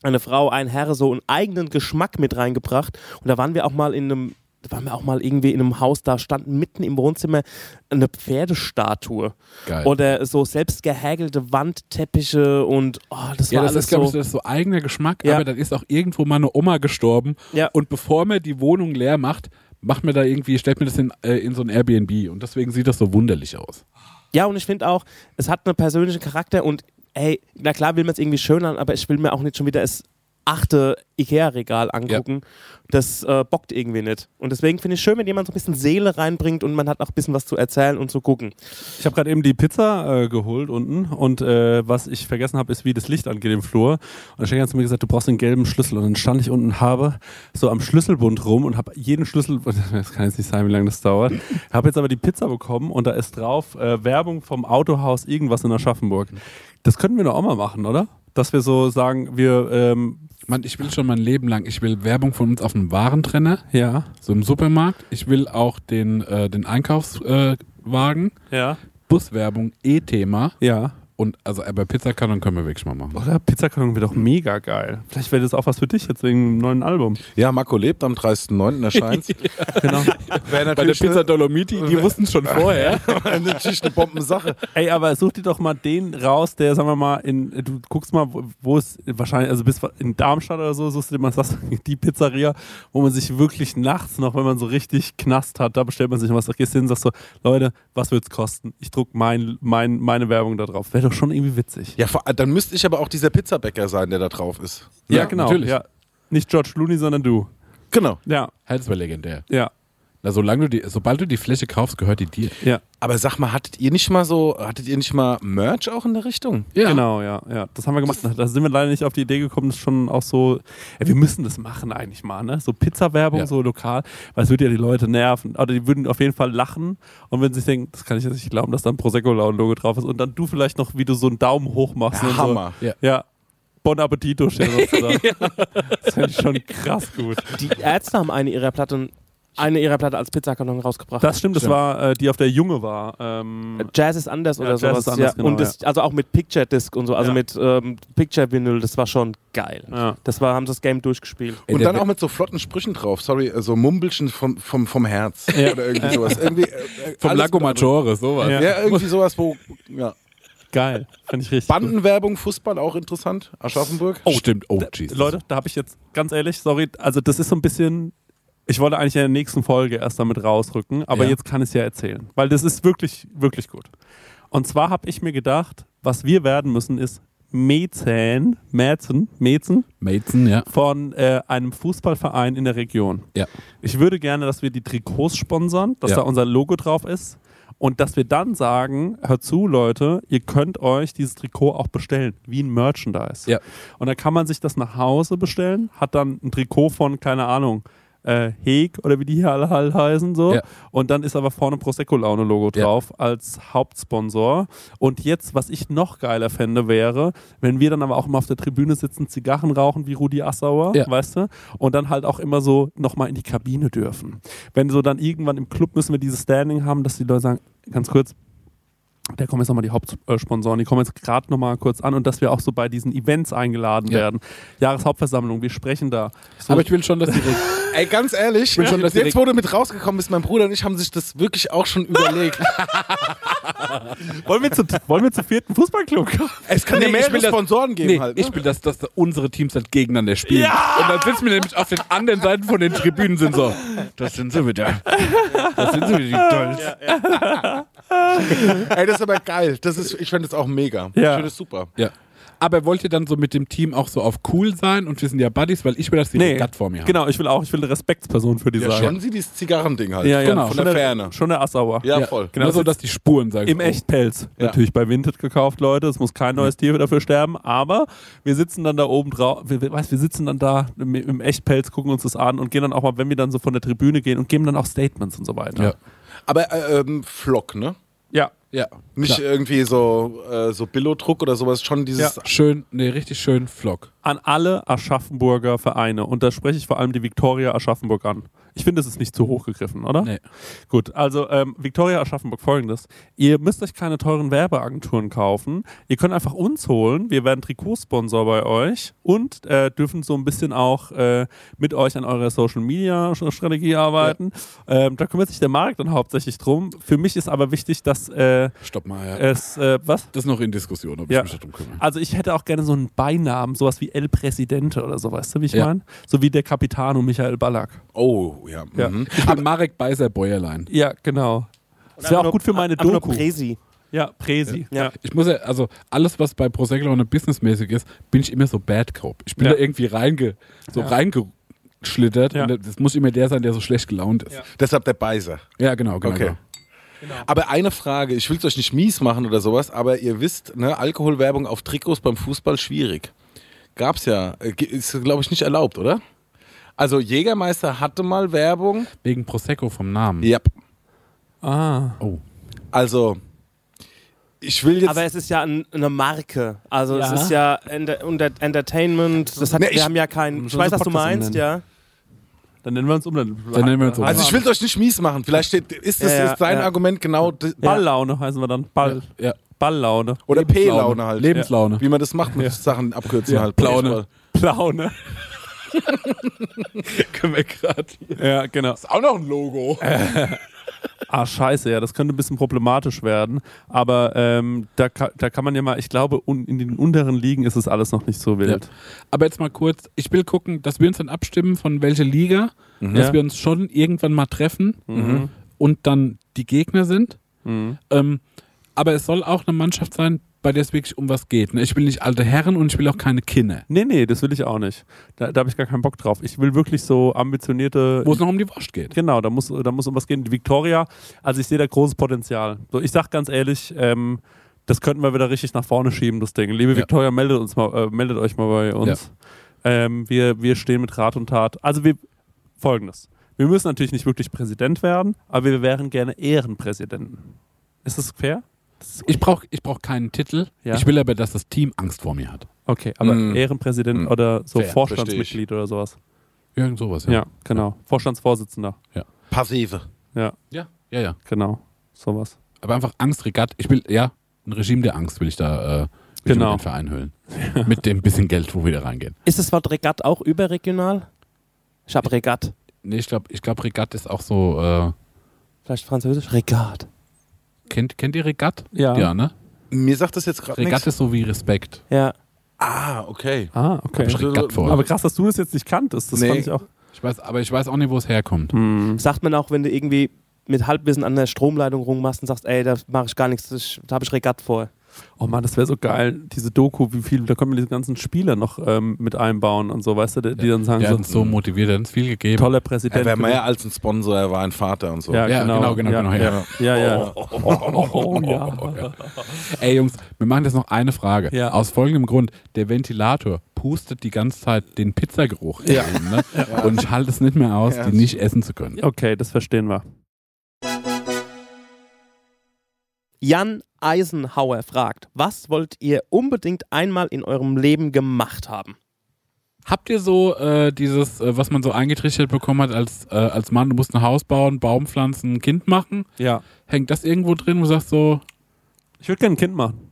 eine Frau, ein Herr so einen eigenen Geschmack mit reingebracht. Und da waren wir auch mal in einem, da waren wir auch mal irgendwie in einem Haus, da stand mitten im Wohnzimmer eine Pferdestatue. Geil. Oder so selbst gehäkelte Wandteppiche und oh, das Ja, war das alles ist, glaube so. ich, das ist so eigener Geschmack, Ja. aber dann ist auch irgendwo mal eine Oma gestorben Ja. und bevor man die Wohnung leer macht, macht mir da irgendwie, stellt mir das in, äh, in so ein Airbnb und deswegen sieht das so wunderlich aus. Ja, und ich finde auch, es hat einen persönlichen Charakter und ey, na klar will man es irgendwie schön an, aber ich will mir auch nicht schon wieder das achte Ikea-Regal angucken. Das äh, bockt irgendwie nicht. Und deswegen finde ich schön, wenn jemand so ein bisschen Seele reinbringt und man hat auch ein bisschen was zu erzählen und zu gucken. Ich habe gerade eben die Pizza äh, geholt unten und äh, was ich vergessen habe, ist, wie das Licht angeht im Flur. Und der Schenker hat zu mir gesagt, du brauchst einen gelben Schlüssel. Und dann stand ich unten habe so am Schlüsselbund rum und habe jeden Schlüssel, [laughs] das kann jetzt nicht sein, wie lange das dauert, habe jetzt aber die Pizza bekommen und da ist drauf äh, Werbung vom Autohaus irgendwas in Aschaffenburg. Das könnten wir doch auch mal machen, oder? Dass wir so sagen, wir, ähm, Mann, ich will schon mein Leben lang, ich will Werbung von uns auf einem Warentrenner, ja, so im Supermarkt. Ich will auch den, äh, den Einkaufswagen, äh, Wagen, ja, Buswerbung, E-Thema. Ja. Und also aber Pizzakarton können wir wirklich mal machen. Oder Pizzakarton wäre doch mega geil. Vielleicht wäre das auch was für dich jetzt wegen dem neuen Album. Ja, Marco lebt am 30.09. erscheint. [laughs] Genau. Wäre Bei der Pizza Dolomiti, die wussten es schon vorher. [laughs] eine, [laughs] natürlich eine Bombensache. Ey, aber such dir doch mal den raus, der, sagen wir mal, in, du guckst mal, wo- es wahrscheinlich, also bis in Darmstadt oder so, suchst du dir mal sagst, die Pizzeria, wo man sich wirklich nachts noch, wenn man so richtig Knast hat, da bestellt man sich noch was, da gehst du hin und sagst so, Leute, was wird's kosten? Ich druck mein, mein, meine Werbung da drauf. Wäre doch schon irgendwie witzig. Ja, vor- dann müsste ich aber auch dieser Pizzabäcker sein, der da drauf ist. Ja, genau. natürlich. Ja. Nicht George Clooney, sondern du. Genau. Ja, Halt, das wäre legendär. ja, Na, solange du die, sobald du die Fläche kaufst, gehört die dir. ja. Aber sag mal, hattet ihr nicht mal so, hattet ihr nicht mal Merch auch in der Richtung? Genau, ja, ja. Das haben wir gemacht. Da sind wir leider nicht auf die Idee gekommen, das ist schon auch so, ja, wir müssen das machen eigentlich mal, ne? So Pizza-Werbung, Ja. so lokal, weil es würde ja die Leute nerven. Oder die würden auf jeden Fall lachen und wenn sie sich denken, das kann ich jetzt nicht glauben, dass da ein Prosecco-Logo drauf ist und dann du vielleicht noch, wie du so einen Daumen hoch machst. Ja, und Hammer. So, ja. Bon Appetito steht [laughs] sozusagen. Das finde ich schon krass gut. Die Ärzte haben eine ihrer Platten, eine ihrer Platte als Pizzakarton rausgebracht. Das stimmt, das Stimmt. war äh, die auf der Junge war. Ähm, Jazz ist anders Ja, oder Jazz sowas. ist anders, ja. genau, und das, also auch mit Picture Disc und so, also Ja. mit ähm, Picture Vinyl, das war schon geil. ja. Das war, haben sie das Game durchgespielt. Ey, Und dann auch mit so flotten Sprüchen drauf. Sorry, äh, so Mumbelchen vom, vom, vom Herz. Oder irgendwie sowas. Irgendwie, äh, äh, Vom Lago Maggiore, sowas. Ja. Ja, irgendwie sowas, wo. Ja. Geil. Finde ich richtig. Bandenwerbung, Fußball auch interessant. Aschaffenburg. Oh, stimmt. Oh, Jesus. Leute, da habe ich jetzt ganz ehrlich, sorry, also das ist so ein bisschen. Ich wollte eigentlich in der nächsten Folge erst damit rausrücken, aber Ja. jetzt kann ich es ja erzählen, weil das ist wirklich, wirklich gut. Und zwar habe ich mir gedacht, was wir werden müssen, ist Mäzen, Mäzen, Mäzen Mason, ja. von äh, einem Fußballverein in der Region. Ja. Ich würde gerne, dass wir die Trikots sponsern, dass Ja. da unser Logo drauf ist und dass wir dann sagen, hört zu Leute, ihr könnt euch dieses Trikot auch bestellen, wie ein Merchandise. Ja. Und dann kann man sich das nach Hause bestellen, hat dann ein Trikot von, keine Ahnung, äh, Heg oder wie die hier alle halt heißen so. Ja. Und dann ist aber vorne Prosecco-Laune-Logo Ja. drauf als Hauptsponsor. Und jetzt, was ich noch geiler fände, wäre, wenn wir dann aber auch immer auf der Tribüne sitzen, Zigarren rauchen wie Rudi Assauer, Ja. weißt du? Und dann halt auch immer so nochmal in die Kabine dürfen. Wenn so dann irgendwann im Club müssen wir dieses Standing haben, dass die Leute sagen, ganz kurz, da kommen jetzt nochmal die Hauptsponsoren, die kommen jetzt gerade nochmal kurz an und dass wir auch so bei diesen Events eingeladen Ja. werden. Jahreshauptversammlung, wir sprechen da. So, Aber ich will schon, dass die [laughs] Ey, ganz ehrlich, schon, dass jetzt direkt- wo du mit rausgekommen bist, mein Bruder und ich haben sich das wirklich auch schon überlegt. [laughs] wollen, wir zu, wollen wir zu vierten Fußballclub kommen? es kann Nee, ja ich mehrere will das- Sponsoren geben Nee, halt. Ne? ich will, dass, dass unsere Teams halt gegeneinander spielen. Und dann sitzen wir nämlich auf den anderen Seiten von den Tribünen sind so, das sind sie wieder. Das sind sie wieder, die Dolls. [laughs] Ey, das ist aber geil. Das ist, ich finde das auch mega. Ja. Ich finde das super. Ja. Aber wollt ihr dann so mit dem Team auch so auf cool sein und wir sind ja Buddies, weil ich will, dass die Nee, Regatt vor mir haben. Genau, ich will auch, ich will eine Respektsperson für die Ja, sein. schon sie dieses Zigarrending halt. Ja, ja, Genau. Von schon der Ferne. Schon der Assauer. Ja, Ja, voll. Genau, Nur so, das dass die Spuren sagen. Im oh. Echtpelz. Ja. Natürlich bei Vinted gekauft, Leute. Es muss kein neues Tier dafür sterben. Aber wir sitzen dann da oben drauf. Wir, wir, weißt, wir sitzen dann da im, im Echtpelz, gucken uns das an und gehen dann auch mal, wenn wir dann so von der Tribüne gehen und geben dann auch Statements und so weiter. Ja. Aber äh, ähm, Flock, ne? Ja. Ja. Nicht Klar. irgendwie so, äh, so Billo-Druck oder sowas, schon dieses. Schön, nee, richtig schön Flock. An alle Aschaffenburger Vereine. Und da spreche ich vor allem die Viktoria Aschaffenburg an. Ich finde, das ist nicht zu hoch gegriffen, oder? Nee. Gut, also ähm, Victoria Aschaffenburg folgendes. Ihr müsst euch keine teuren Werbeagenturen kaufen. Ihr könnt einfach uns holen. Wir werden Trikotsponsor bei euch und äh, dürfen so ein bisschen auch äh, mit euch an eurer Social Media Strategie arbeiten. Ähm, da kümmert sich der Markt dann hauptsächlich drum. Für mich ist aber wichtig, dass äh, Stopp mal, ja. es, äh, was? das ist noch in Diskussion, ob Ja. ich mich darum kümmere. Also ich hätte auch gerne so einen Beinamen, sowas wie El Presidente oder so, weißt du, wie ich Ja. meine? So wie der Capitano Michael Ballack. Oh, ja. Ja. Mhm. Ich bin Marek Beiser Bäuerlein. Ja, genau. Das wäre auch gut für meine nur Doku. Presi. Ja, Presi. Ja. Ich muss ja, also alles, was bei Prosecco und businessmäßig ist, bin ich immer so Bad Cop. Ich bin Ja. da irgendwie reinge, so Ja. reingeschlittert Ja. und das muss immer der sein, der so schlecht gelaunt ist. Ja. Deshalb der Beiser. Ja, genau, genau. Okay. genau. Aber eine Frage, ich will es euch nicht mies machen oder sowas, aber ihr wisst, ne, Alkoholwerbung auf Trikots beim Fußball schwierig. Gab's ja, äh, ist glaube ich nicht erlaubt, oder? Also Jägermeister hatte mal Werbung. Wegen Prosecco vom Namen. Ja. Ah. Oh. Also ich will jetzt Aber es ist ja ein, eine Marke. Also Ja. es ist ja Enter unter Entertainment. Das hat, Ne, wir haben ja kein. Ich weiß, was du meinst, nennen. ja. Dann nennen wir uns um. Dann, Dann nennen wir uns um. also ich will es euch nicht mies machen. Vielleicht steht, ist das Ja, ja, ist dein ja. Argument genau Balllaune heißen wir dann. Ball. Ja. Balllaune. oder. P-Laune halt. Lebenslaune. Wie man das macht mit Ja. Sachen abkürzen Ja, halt. Plaune. Plaune. [laughs] Können wir gerade. Ja, genau. Ist auch noch ein Logo. [laughs] Ah, scheiße, ja, das könnte ein bisschen problematisch werden. Aber ähm, da, da kann man ja mal, ich glaube, un in den unteren Ligen ist es alles noch nicht so wild. Aber jetzt mal kurz, ich will gucken, dass wir uns dann abstimmen, von welcher Liga, dass Ja. wir uns schon irgendwann mal treffen Mhm. und dann die Gegner sind. Mhm. Ähm, aber es soll auch eine Mannschaft sein, bei der es wirklich um was geht. Ne? Ich will nicht alte Herren und ich will auch keine Kinder. Nee, nee, das will ich auch nicht. Da, da habe ich gar keinen Bock drauf. Ich will wirklich so ambitionierte. Wo es noch um die Wurst geht. Genau, da muss, da muss um was gehen. Die Victoria, also ich sehe da großes Potenzial. So, ich sag ganz ehrlich, ähm, das könnten wir wieder richtig nach vorne schieben, das Ding. Liebe Ja. Victoria, meldet, uns mal, äh, meldet euch mal bei uns. Ähm, wir, wir stehen mit Rat und Tat. Also wir folgendes. Wir müssen natürlich nicht wirklich Präsident werden, aber wir wären gerne Ehrenpräsidenten. Ist das fair? Ich brauche ich brauch keinen Titel. Ja. Ich will aber, dass das Team Angst vor mir hat. okay, aber Mm. Ehrenpräsident Mm. oder so Fair, Vorstandsmitglied oder sowas. Irgend sowas, Ja, ja. genau. Vorstandsvorsitzender. Passive. Ja, Ja, ja, ja. genau. Sowas. Aber einfach Angst, Regatt. Ich will, ja, ein Regime der Angst will ich da äh, will ich Genau. mit den Verein hüllen. [laughs] Mit dem bisschen Geld, wo wir da reingehen. Ist das Wort Regatt auch überregional? Ich habe Regatt. Nee, ich glaube, ich glaub, Regatt ist auch so, äh, Vielleicht Französisch? Regatt. Kennt, kennt ihr Regatt? Ja. Ja, ne? Mir sagt das jetzt gerade Regatt ist so wie Respekt. Ja. Ah, okay. Ah, okay. Hab ich Regatt vor. Aber krass, dass du das jetzt nicht kanntest. Das Nee. fand ich auch. Ich weiß, aber ich weiß auch nicht, wo es herkommt. Hm. Sagt man auch, wenn du irgendwie mit Halbwissen an der Stromleitung rummachst und sagst, ey, da mache ich gar nichts, da habe ich Regatt vor. Oh Mann, das wäre so geil, diese Doku, wie viel, da können wir diese ganzen Spieler noch ähm, mit einbauen und so, weißt du, die, die dann sagen Der hat so, uns so motiviert, der hat uns viel gegeben. toller Er Präsident. wäre mehr als ein Sponsor, er war ein Vater und so. ja, Ja, genau, genau, genau, ja, genau, ja. ja. Ja, ja. Oh, ja. Ey Jungs, wir machen jetzt noch eine Frage. Ja. Aus folgendem Grund, der Ventilator pustet die ganze Zeit den Pizzageruch Ja. rein, ne? Und ich halte es nicht mehr aus, Ja. die nicht essen zu können. Okay, das verstehen wir. Jan Eisenhauer fragt, was wollt ihr unbedingt einmal in eurem Leben gemacht haben? Habt ihr so äh, dieses, äh, was man so eingetrichtert bekommen hat als, äh, als Mann, du musst ein Haus bauen, Baum pflanzen, ein Kind machen? Ja. Hängt das irgendwo drin, wo du sagst so, Ich würde gerne ein Kind machen.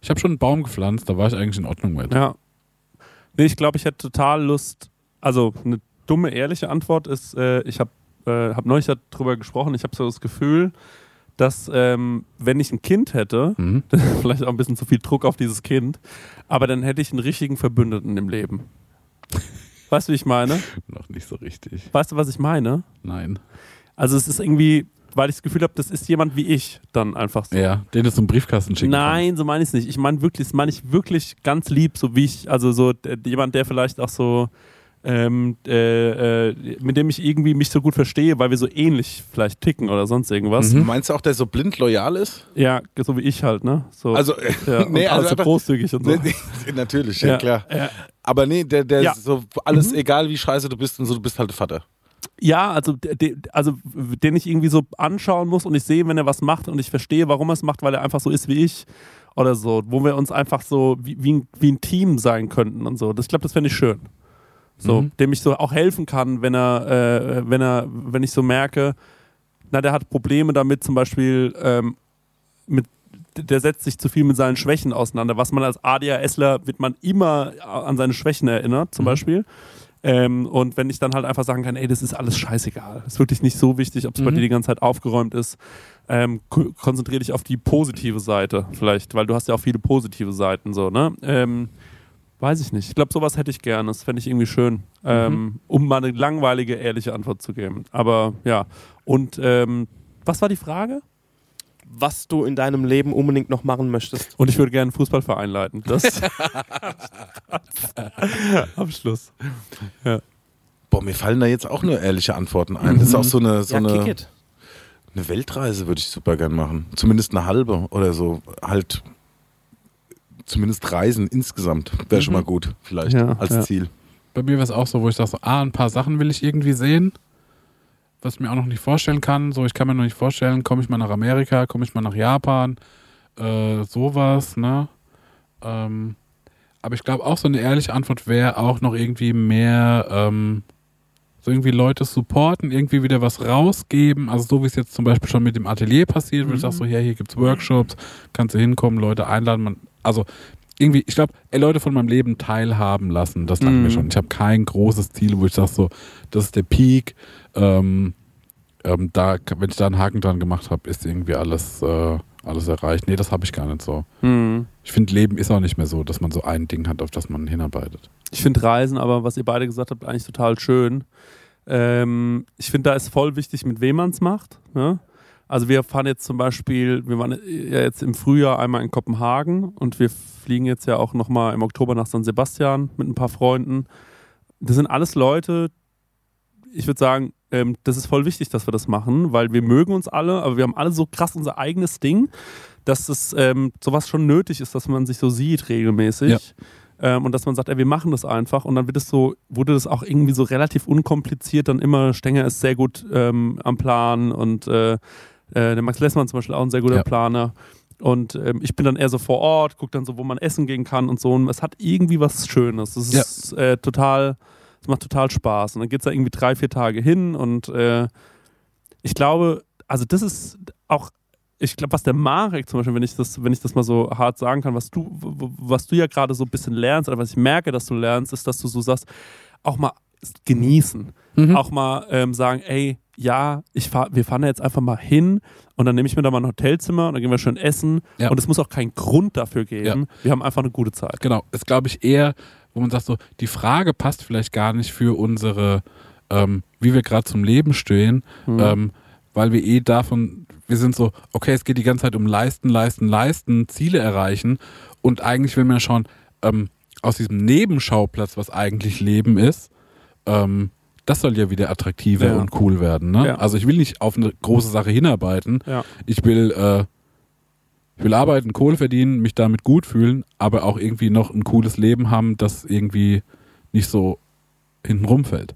ich habe schon einen Baum gepflanzt, da war ich eigentlich in Ordnung mit. Ja. Nee, ich glaube, ich hätte total Lust. Also, eine dumme, ehrliche Antwort ist, äh, ich habe äh, hab neulich darüber gesprochen, ich habe so das Gefühl, dass, ähm, wenn ich ein Kind hätte, Mhm. [laughs] vielleicht auch ein bisschen zu viel Druck auf dieses Kind, aber dann hätte ich einen richtigen Verbündeten im Leben. Weißt du, wie ich meine? Noch nicht so richtig. Weißt du, was ich meine? Nein. Also, es ist irgendwie, weil ich das Gefühl habe, das ist jemand wie ich dann einfach so. Ja, den du zum Briefkasten schicken Nein, so meine ich es nicht. Ich meine wirklich, das meine ich wirklich ganz lieb, so wie ich, also so äh, jemand, der vielleicht auch so, ähm, äh, äh, mit dem ich irgendwie mich so gut verstehe, weil wir so ähnlich vielleicht ticken oder sonst irgendwas. Mhm. Meinst du auch, der so blind loyal ist? Ja, so wie ich halt, ne? So, Also, ja, [laughs] nee, alles also so einfach- großzügig und so. Nee, nee, [laughs] natürlich, ja, klar. Ja, Aber nee, der, der Ja. ist so alles, Mhm. egal wie scheiße du bist und so, du bist halt der Vater. Ja, also, de, also den ich irgendwie so anschauen muss und ich sehe, wenn er was macht und ich verstehe, warum er es macht, weil er einfach so ist wie ich oder so, wo wir uns einfach so wie, wie, ein, wie ein Team sein könnten und so. Das, ich glaube, das fände ich schön. So, Mhm. dem ich so auch helfen kann, wenn er, äh, wenn er, wenn ich so merke, na, der hat Probleme damit, zum Beispiel ähm, mit der setzt sich zu viel mit seinen Schwächen auseinander. Was man als ADHSler wird man immer an seine Schwächen erinnert, zum Mhm. Beispiel. Ähm, und wenn ich dann halt einfach sagen kann, ey, das ist alles scheißegal. Das ist wirklich nicht so wichtig, ob es bei Mhm. dir die ganze Zeit aufgeräumt ist. Ähm, ko- konzentrier dich auf die positive Seite vielleicht, weil du hast ja auch viele positive Seiten so, ne? Ähm, weiß ich nicht. Ich glaube, sowas hätte ich gerne. Das fände ich irgendwie schön, ähm, um mal eine langweilige, ehrliche Antwort zu geben. Aber ja. Und ähm, was war die Frage? Was du in deinem Leben unbedingt noch machen möchtest? Und ich würde gerne einen Fußballverein leiten. Das [laughs] am Schluss. Boah, mir fallen da jetzt auch nur ehrliche Antworten ein. Das ist auch so eine, so ja, kick eine, it. eine Weltreise, würde ich super gern machen. Zumindest eine halbe oder so. Halt zumindest Reisen insgesamt wäre schon mal gut, vielleicht Ja, als ja. Ziel. Bei mir wäre es auch so, wo ich sage, so, ah, ein paar Sachen will ich irgendwie sehen, was ich mir auch noch nicht vorstellen kann. So, ich kann mir noch nicht vorstellen, komme ich mal nach Amerika, komme ich mal nach Japan, äh, sowas, ne? Ähm, aber ich glaube auch so eine ehrliche Antwort wäre auch noch irgendwie mehr, ähm, irgendwie Leute supporten, irgendwie wieder was rausgeben. Also so wie es jetzt zum Beispiel schon mit dem Atelier passiert, wo ich sage so, ja, hier gibt's Workshops, kannst du hinkommen, Leute einladen. Man, also irgendwie, ich glaube, Leute von meinem Leben teilhaben lassen, das langt mir Mhm. schon. Ich habe kein großes Ziel, wo ich sage so, das ist der Peak. Ähm, ähm, da, wenn ich da einen Haken dran gemacht habe, ist irgendwie alles, äh, alles erreicht. Nee, das habe ich gar nicht so. Hm. Ich finde, Leben ist auch nicht mehr so, dass man so ein Ding hat, auf das man hinarbeitet. Ich finde Reisen, aber was ihr beide gesagt habt, eigentlich total schön. Ähm, ich finde, da ist voll wichtig, mit wem man es macht. Ne? Also wir fahren jetzt zum Beispiel, wir waren ja jetzt im Frühjahr einmal in Kopenhagen und wir fliegen jetzt ja auch nochmal im Oktober nach San Sebastian mit ein paar Freunden. Das sind alles Leute, ich würde sagen, ähm, das ist voll wichtig, dass wir das machen, weil wir mögen uns alle, aber wir haben alle so krass unser eigenes Ding, dass es ähm, sowas schon nötig ist, dass man sich so sieht regelmäßig. Ja. Ähm, und dass man sagt, ey, wir machen das einfach und dann wird es so, wurde das auch irgendwie so relativ unkompliziert, dann immer, Stenger ist sehr gut ähm, am Plan und äh, äh, der Max Lessmann zum Beispiel auch ein sehr guter Ja. Planer. Und ähm, ich bin dann eher so vor Ort, gucke dann so, wo man essen gehen kann und so. Und es hat irgendwie was Schönes. Es Ja. ist äh, total, es macht total Spaß. Und dann geht es da irgendwie drei, vier Tage hin und äh, ich glaube, also das ist auch, ich glaube, was der Marek zum Beispiel, wenn ich das, wenn ich das mal so hart sagen kann, was du, was du ja gerade so ein bisschen lernst, oder was ich merke, dass du lernst, ist, dass du so sagst, auch mal genießen. Mhm. Auch mal ähm, sagen, ey, ja, ich fahr, wir fahren da jetzt einfach mal hin und dann nehme ich mir da mal ein Hotelzimmer und dann gehen wir schön essen. Ja. Und es muss auch keinen Grund dafür geben. Wir haben einfach eine gute Zeit. Genau, ist glaube ich eher, wo man sagt so, die Frage passt vielleicht gar nicht für unsere, ähm, wie wir gerade zum Leben stehen, Mhm. ähm, weil wir eh davon, wir sind so, okay, es geht die ganze Zeit um Leisten, Leisten, Leisten, Ziele erreichen und eigentlich will man ja schon ähm, aus diesem Nebenschauplatz, was eigentlich Leben ist, ähm, das soll ja wieder attraktiver Ja. und cool werden. Ne? Ja. Also ich will nicht auf eine große Sache hinarbeiten. Ja. Ich will, äh, ich will arbeiten, Kohle verdienen, mich damit gut fühlen, aber auch irgendwie noch ein cooles Leben haben, das irgendwie nicht so hinten rumfällt.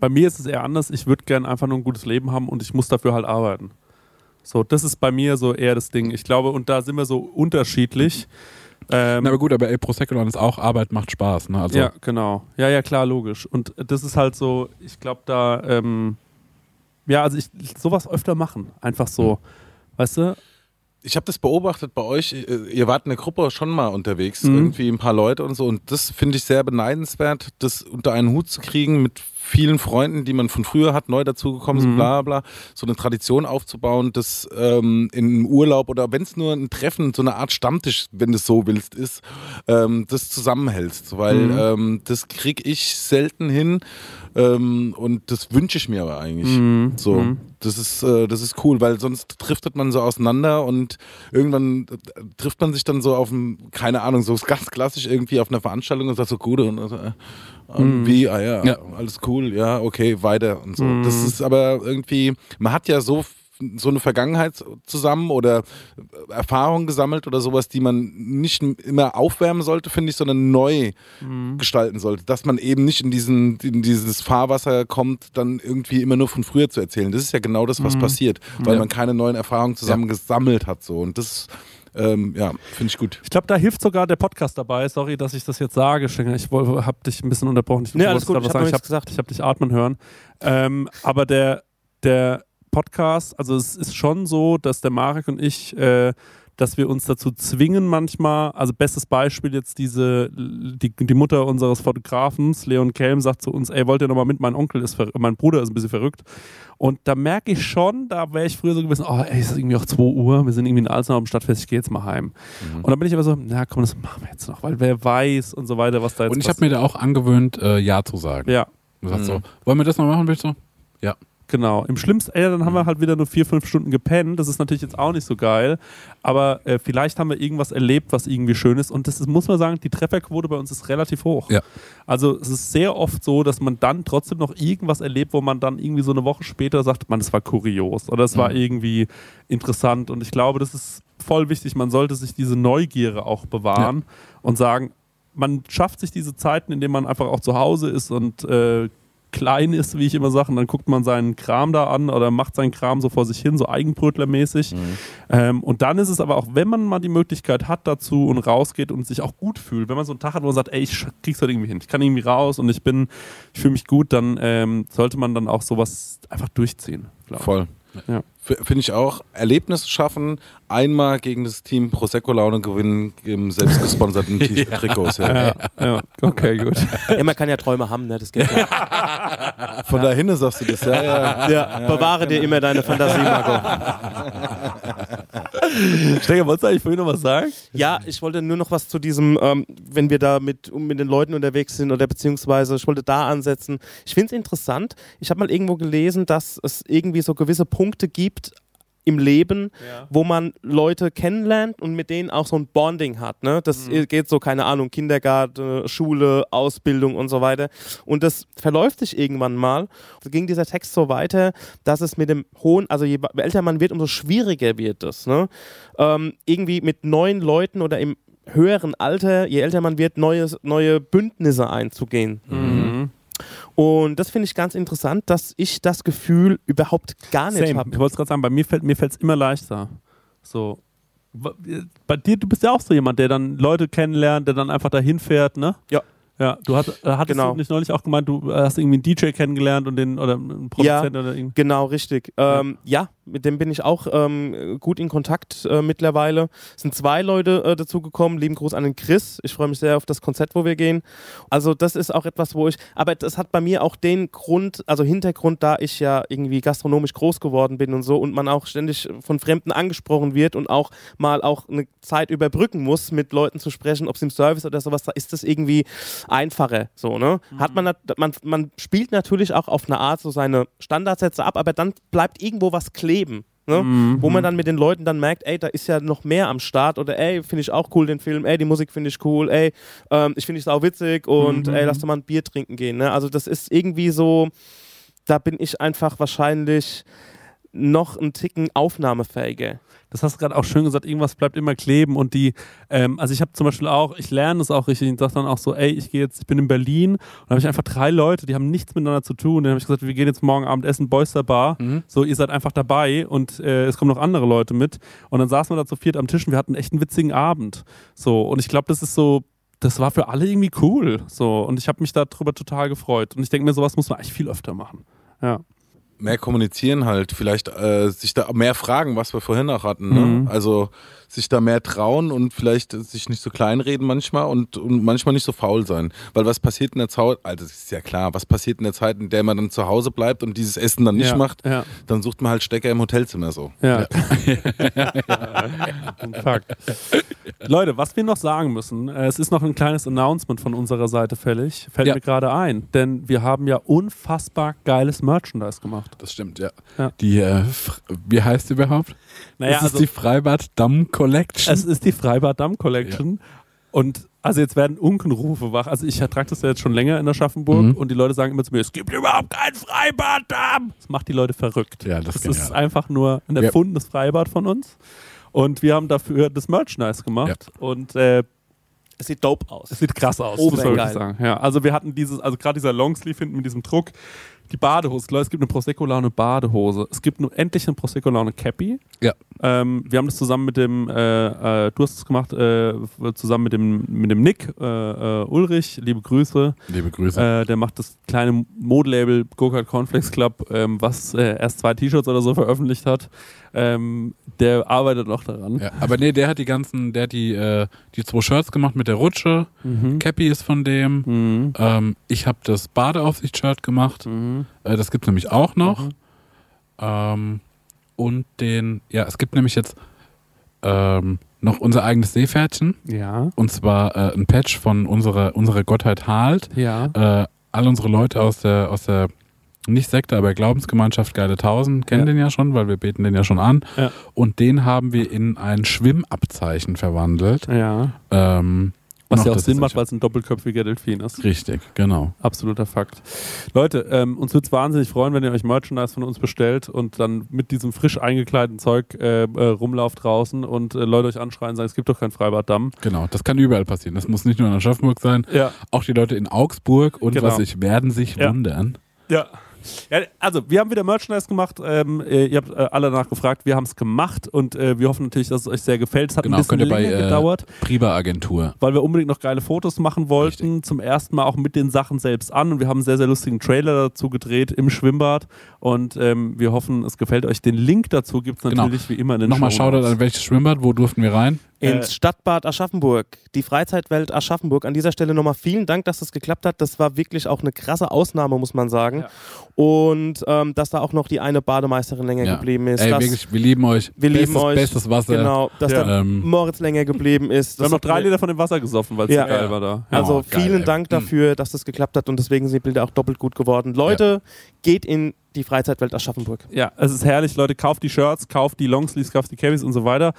Bei mir ist es eher anders. Ich würde gerne einfach nur ein gutes Leben haben und ich muss dafür halt arbeiten. So, das ist bei mir so eher das Ding. Ich glaube, und da sind wir so unterschiedlich. Ähm, Na, aber gut, aber El Prosecco ist auch Arbeit macht Spaß. Ne? Also, ja, genau. Ja, ja, klar, logisch. Und das ist halt so, ich glaube, da, ähm, ja, also ich, ich sowas öfter machen. Einfach so, weißt du? Ich habe das beobachtet bei euch. Ihr wart in der Gruppe schon mal unterwegs, Mhm. irgendwie ein paar Leute und so. Und das finde ich sehr beneidenswert, das unter einen Hut zu kriegen mit vielen Freunden, die man von früher hat, neu dazugekommen sind, Mhm. bla bla. So eine Tradition aufzubauen, das ähm, in einem Urlaub oder wenn es nur ein Treffen, so eine Art Stammtisch, wenn du es so willst, ist, ähm, das zusammenhältst. Weil Mhm. ähm, das kriege ich selten hin. Ähm, und das wünsche ich mir aber eigentlich. Mhm. So, Mhm. das ist, äh, das ist cool, weil sonst driftet man so auseinander und irgendwann äh, trifft man sich dann so auf dem, keine Ahnung, so ganz klassisch irgendwie auf einer Veranstaltung und sagt so, gut, und äh, Mhm. wie, ah ja, Ja. alles cool, ja, okay, weiter und so. Mhm. Das ist aber irgendwie, man hat ja so so eine Vergangenheit zusammen oder Erfahrungen gesammelt oder sowas, die man nicht immer aufwärmen sollte, finde ich, sondern neu Mhm. gestalten sollte. Dass man eben nicht in, diesen, in dieses Fahrwasser kommt, dann irgendwie immer nur von früher zu erzählen. Das ist ja genau das, was Mhm. passiert, weil Ja. man keine neuen Erfahrungen zusammen gesammelt hat. So. Und das, ähm, ja, finde ich gut. Ich glaube, da hilft sogar der Podcast dabei. Sorry, dass ich das jetzt sage, Stenger. Ich habe dich ein bisschen unterbrochen. Ich Nee, alles gut. Ich was hab habe hab dich atmen hören. Ähm, aber der, der Podcast, also es ist schon so, dass der Marek und ich, äh, dass wir uns dazu zwingen manchmal, also bestes Beispiel jetzt diese, die, die Mutter unseres Fotografens, Leon Kelm, sagt zu uns, ey, wollt ihr nochmal mit, mein Onkel ist, mein Bruder ist ein bisschen verrückt. Und da merke ich schon, da wäre ich früher so gewesen, oh, ey, es ist irgendwie auch 2 Uhr, wir sind irgendwie in Alzenau am Stadtfest, ich gehe jetzt mal heim. Und dann bin ich aber so, na komm, das machen wir jetzt noch, weil wer weiß und so weiter, was da jetzt Und ich habe mir da auch angewöhnt, äh, Ja zu sagen. Ja, Du sagst Mhm. so, wollen wir das noch machen, bitte? Ja. Genau. Im schlimmsten, ey, dann haben wir halt wieder nur vier, fünf Stunden gepennt. Das ist natürlich jetzt auch nicht so geil. Aber äh, vielleicht haben wir irgendwas erlebt, was irgendwie schön ist. Und das ist, muss man sagen, die Trefferquote bei uns ist relativ hoch. Ja. Also es ist sehr oft so, dass man dann trotzdem noch irgendwas erlebt, wo man dann irgendwie so eine Woche später sagt, man, das war kurios oder es war Mhm. irgendwie interessant. Und ich glaube, das ist voll wichtig. Man sollte sich diese Neugierde auch bewahren und sagen, man schafft sich diese Zeiten, in denen man einfach auch zu Hause ist und äh, klein ist, wie ich immer sage, und dann guckt man seinen Kram da an oder macht seinen Kram so vor sich hin, so Eigenbrötlermäßig. Ähm, und dann ist es aber auch, wenn man mal die Möglichkeit hat dazu und rausgeht und sich auch gut fühlt, wenn man so einen Tag hat, wo man sagt, ey, ich krieg's halt irgendwie hin, ich kann irgendwie raus und ich bin, ich fühle mich gut, dann ähm, sollte man dann auch sowas einfach durchziehen. Voll. Ja. Finde ich auch. Erlebnisse schaffen, einmal gegen das Team Prosecco Laune gewinnen im selbstgesponserten [laughs] Trikots. Ja. Ja, ja, okay, gut. Ja, man kann ja Träume haben, ne? Das geht ja. [laughs] Von dahin sagst du das, ja, ja. ja bewahre dir immer deine Fantasie, Marco. Stecker, wolltest du eigentlich vorhin noch was sagen? Ja, ich wollte nur noch was zu diesem, ähm, wenn wir da mit, um mit den Leuten unterwegs sind oder beziehungsweise ich wollte da ansetzen. Ich finde es interessant. Ich habe mal irgendwo gelesen, dass es irgendwie so gewisse Punkte gibt im Leben, wo man Leute kennenlernt und mit denen auch so ein Bonding hat. Ne? Das geht so, keine Ahnung, Kindergarten, Schule, Ausbildung und so weiter. Und das verläuft sich irgendwann mal. So ging dieser Text so weiter, dass es mit dem hohen, also je älter man wird, umso schwieriger wird es. Ne? ähm, irgendwie mit neuen Leuten oder im höheren Alter, je älter man wird, neue, neue Bündnisse einzugehen. Mhm. Und das finde ich ganz interessant, dass ich das Gefühl überhaupt gar nicht Same. Ich habe. wollte es gerade sagen, bei mir fällt mir fällt's immer leichter. So. Bei dir, du bist ja auch so jemand, der dann Leute kennenlernt, der dann einfach dahin fährt, ne? Ja. Ja, du hat, äh, hattest Genau. du nicht neulich auch gemeint, du hast irgendwie einen DJ kennengelernt und den oder einen Produzent oder irgendwie. Genau, richtig. Ähm, ja, mit dem bin ich auch ähm, gut in Kontakt äh, mittlerweile. Es sind zwei Leute äh, dazugekommen. Lieben Gruß an den Chris. Ich freue mich sehr auf das Konzert, wo wir gehen. Also das ist auch etwas, wo ich, aber das hat bei mir auch den Grund, also Hintergrund, da ich ja irgendwie gastronomisch groß geworden bin und so und man auch ständig von Fremden angesprochen wird und auch mal auch eine Zeit überbrücken muss, mit Leuten zu sprechen, ob es im Service oder sowas, da ist das irgendwie einfacher. So, ne? Hat man, man, man spielt natürlich auch auf eine Art so seine Standardsätze ab, aber dann bleibt irgendwo was kleben. Ne? Wo man dann mit den Leuten dann merkt, ey, da ist ja noch mehr am Start oder ey, finde ich auch cool den Film, ey, die Musik finde ich cool, ey, ähm, ich finde es auch witzig und ey, lass doch mal ein Bier trinken gehen. Ne? Also das ist irgendwie so, da bin ich einfach wahrscheinlich noch einen Ticken aufnahmefähiger. Das hast du gerade auch schön gesagt, irgendwas bleibt immer kleben und die, ähm, also ich habe zum Beispiel auch, ich lerne es auch richtig und sage dann auch so, ey, ich gehe jetzt, ich bin in Berlin und da habe ich einfach drei Leute, die haben nichts miteinander zu tun. Dann habe ich gesagt, wir gehen jetzt morgen Abend essen, Boyster Bar. So, ihr seid einfach dabei und äh, es kommen noch andere Leute mit. Und dann saßen wir da zu viert am Tisch und wir hatten echt einen witzigen Abend. So, und ich glaube, das ist so, das war für alle irgendwie cool. So, und ich habe mich darüber total gefreut. Und ich denke mir, sowas muss man eigentlich viel öfter machen. Ja. Mehr kommunizieren halt, vielleicht äh, sich da mehr fragen, was wir vorhin auch hatten. Ne? Mhm. Also sich da mehr trauen und vielleicht sich nicht so kleinreden manchmal und, und manchmal nicht so faul sein. Weil was passiert in der Zeit, also ist ja klar, was passiert in der Zeit, in der man dann zu Hause bleibt und dieses Essen dann nicht ja, macht, Ja. dann sucht man halt Stecker im Hotelzimmer so. Ja. [laughs] Fakt. Leute, was wir noch sagen müssen, äh, es ist noch ein kleines Announcement von unserer Seite fällig, fällt Ja. mir gerade ein, denn wir haben ja unfassbar geiles Merchandise gemacht. Das stimmt, ja. Ja. Die, äh, wie heißt die überhaupt? Naja, das ist also, die Freibad Damm Collection. es ist die Freibad Damm Collection und also jetzt werden Unkenrufe wach. Also ich trage das ja jetzt schon länger in Aschaffenburg Mhm. und die Leute sagen immer zu mir, es gibt überhaupt kein Freibad Damm. Das macht die Leute verrückt. Ja, das das ist einfach nur ein Ja. erfundenes Freibad von uns. Und wir haben dafür das Merchandise gemacht. Und äh, Es sieht dope aus. Es sieht krass aus, muss man wirklich Obergeil. sagen. Ja, also wir hatten dieses, also gerade dieser Longsleeve hinten mit diesem Druck, die Badehose. Leute, es gibt eine Prosecco-Laune Badehose. Es gibt nur endlich eine Prosecco-Laune Cappy. Ja. Ähm, wir haben das zusammen mit dem, äh, äh, du hast es gemacht, äh, zusammen mit dem, mit dem Nick äh, äh, Ulrich, liebe Grüße. Liebe Grüße. Äh, der macht das kleine Modelabel Go-Kart Cornflakes Club, ähm, was erst zwei T-Shirts oder so veröffentlicht hat. Ähm, der arbeitet noch daran. ja, aber nee, der hat die ganzen, der hat die, die zwei Shirts gemacht mit der Rutsche. Mhm. Cappy ist von dem. Mhm. Ähm, ich habe das Badeaufsicht-Shirt gemacht. Mhm. Äh, das gibt es nämlich auch noch. Mhm. Ähm, und den, ja, es gibt nämlich jetzt ähm, noch unser eigenes Seepferdchen. Ja. Und zwar äh, ein Patch von unserer, unserer Gottheit Halt. Ja. Äh, all unsere Leute aus der, aus der nicht Sekte, aber Glaubensgemeinschaft Geile Tausend kennen Ja. den ja schon, weil wir beten den ja schon an. Ja. Und den haben wir in ein Schwimmabzeichen verwandelt. Ja. Ähm, Was noch ja auch Sinn macht, weil es ein doppelköpfiger Delfin ist. Richtig, genau. Absoluter Fakt. Leute, ähm, uns würde es wahnsinnig freuen, wenn ihr euch Merchandise von uns bestellt und dann mit diesem frisch eingekleideten Zeug äh, äh, rumlauft draußen und äh, Leute euch anschreien und sagen, es gibt doch kein Freibad Damm. Genau, das kann überall passieren. Das muss nicht nur in Aschaffenburg sein. Ja. Auch die Leute in Augsburg und Genau. was sich werden sich Ja. wundern. Ja. Ja, also wir haben wieder Merchandise gemacht. Ähm, äh, ihr habt äh, alle danach gefragt. Wir haben es gemacht und äh, wir hoffen natürlich, dass es euch sehr gefällt. Es hat Genau, ein bisschen könnt ihr bei, länger äh, gedauert, Priva Agentur. weil wir unbedingt noch geile Fotos machen wollten. Zum ersten Mal auch mit den Sachen selbst an und wir haben einen sehr, sehr lustigen Trailer dazu gedreht im Schwimmbad und ähm, wir hoffen, es gefällt euch. Den Link dazu gibt es Genau. natürlich wie immer in den Nochmal. Shoutout an welches Schwimmbad, wo durften wir rein? Ins Äh, Stadtbad Aschaffenburg, die Freizeitwelt Aschaffenburg. An dieser Stelle nochmal vielen Dank, dass das geklappt hat. Das war wirklich auch eine krasse Ausnahme, muss man sagen. Ja. Und ähm, dass da auch noch die eine Bademeisterin länger Ja. geblieben ist. Ey, dass, wirklich, wir lieben euch. Wir lieben bestes, euch. Bestes Wasser. Genau, dass Ja. da Ähm, Moritz länger geblieben ist. Wir haben noch drei Liter von dem Wasser gesoffen, weil es Ja. so geil war da. Ja. Also Oh, geil, vielen ey. Dank dafür, dass das geklappt hat und deswegen sind die Bilder auch doppelt gut geworden. Leute, geht in die Freizeitwelt Aschaffenburg. Ja, es ist herrlich, Leute. Kauft die Shirts, kauft die Longsleeves, kauft die Cabbies und so weiter.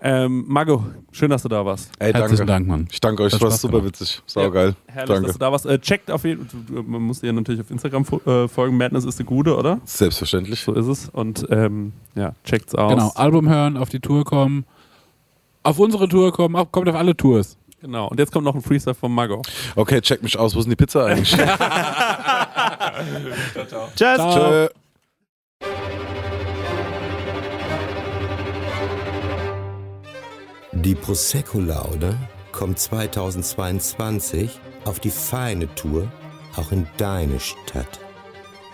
Ähm, Mago, schön, dass du da warst. Ey, herzlichen danke. Dank, Mann. Ich danke euch, das war super gemacht. witzig. Saugeil. Herrlich, Danke. dass du da warst. Äh, checkt auf jeden Fall, man muss dir natürlich auf Instagram äh, folgen. Madness ist eine gute, oder? Selbstverständlich. So ist es. Und ähm, ja, checkt's aus. Genau, Album hören, auf die Tour kommen. Auf unsere Tour kommen, auf, kommt auf alle Tours. Genau. Und jetzt kommt noch ein Freestyle von Mago. Okay, check mich aus. Wo ist denn die Pizza eigentlich? Tschüss. [laughs] Tschö. Die Prosecco-Laude kommt 2022 auf die feine Tour auch in deine Stadt.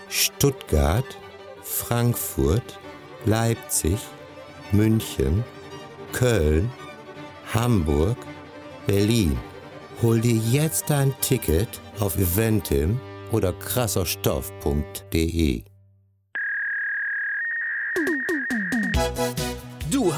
Stuttgart, Frankfurt Leipzig, München, Köln, Hamburg, Berlin. Hol dir jetzt dein Ticket auf eventim oder krasserstoff.de.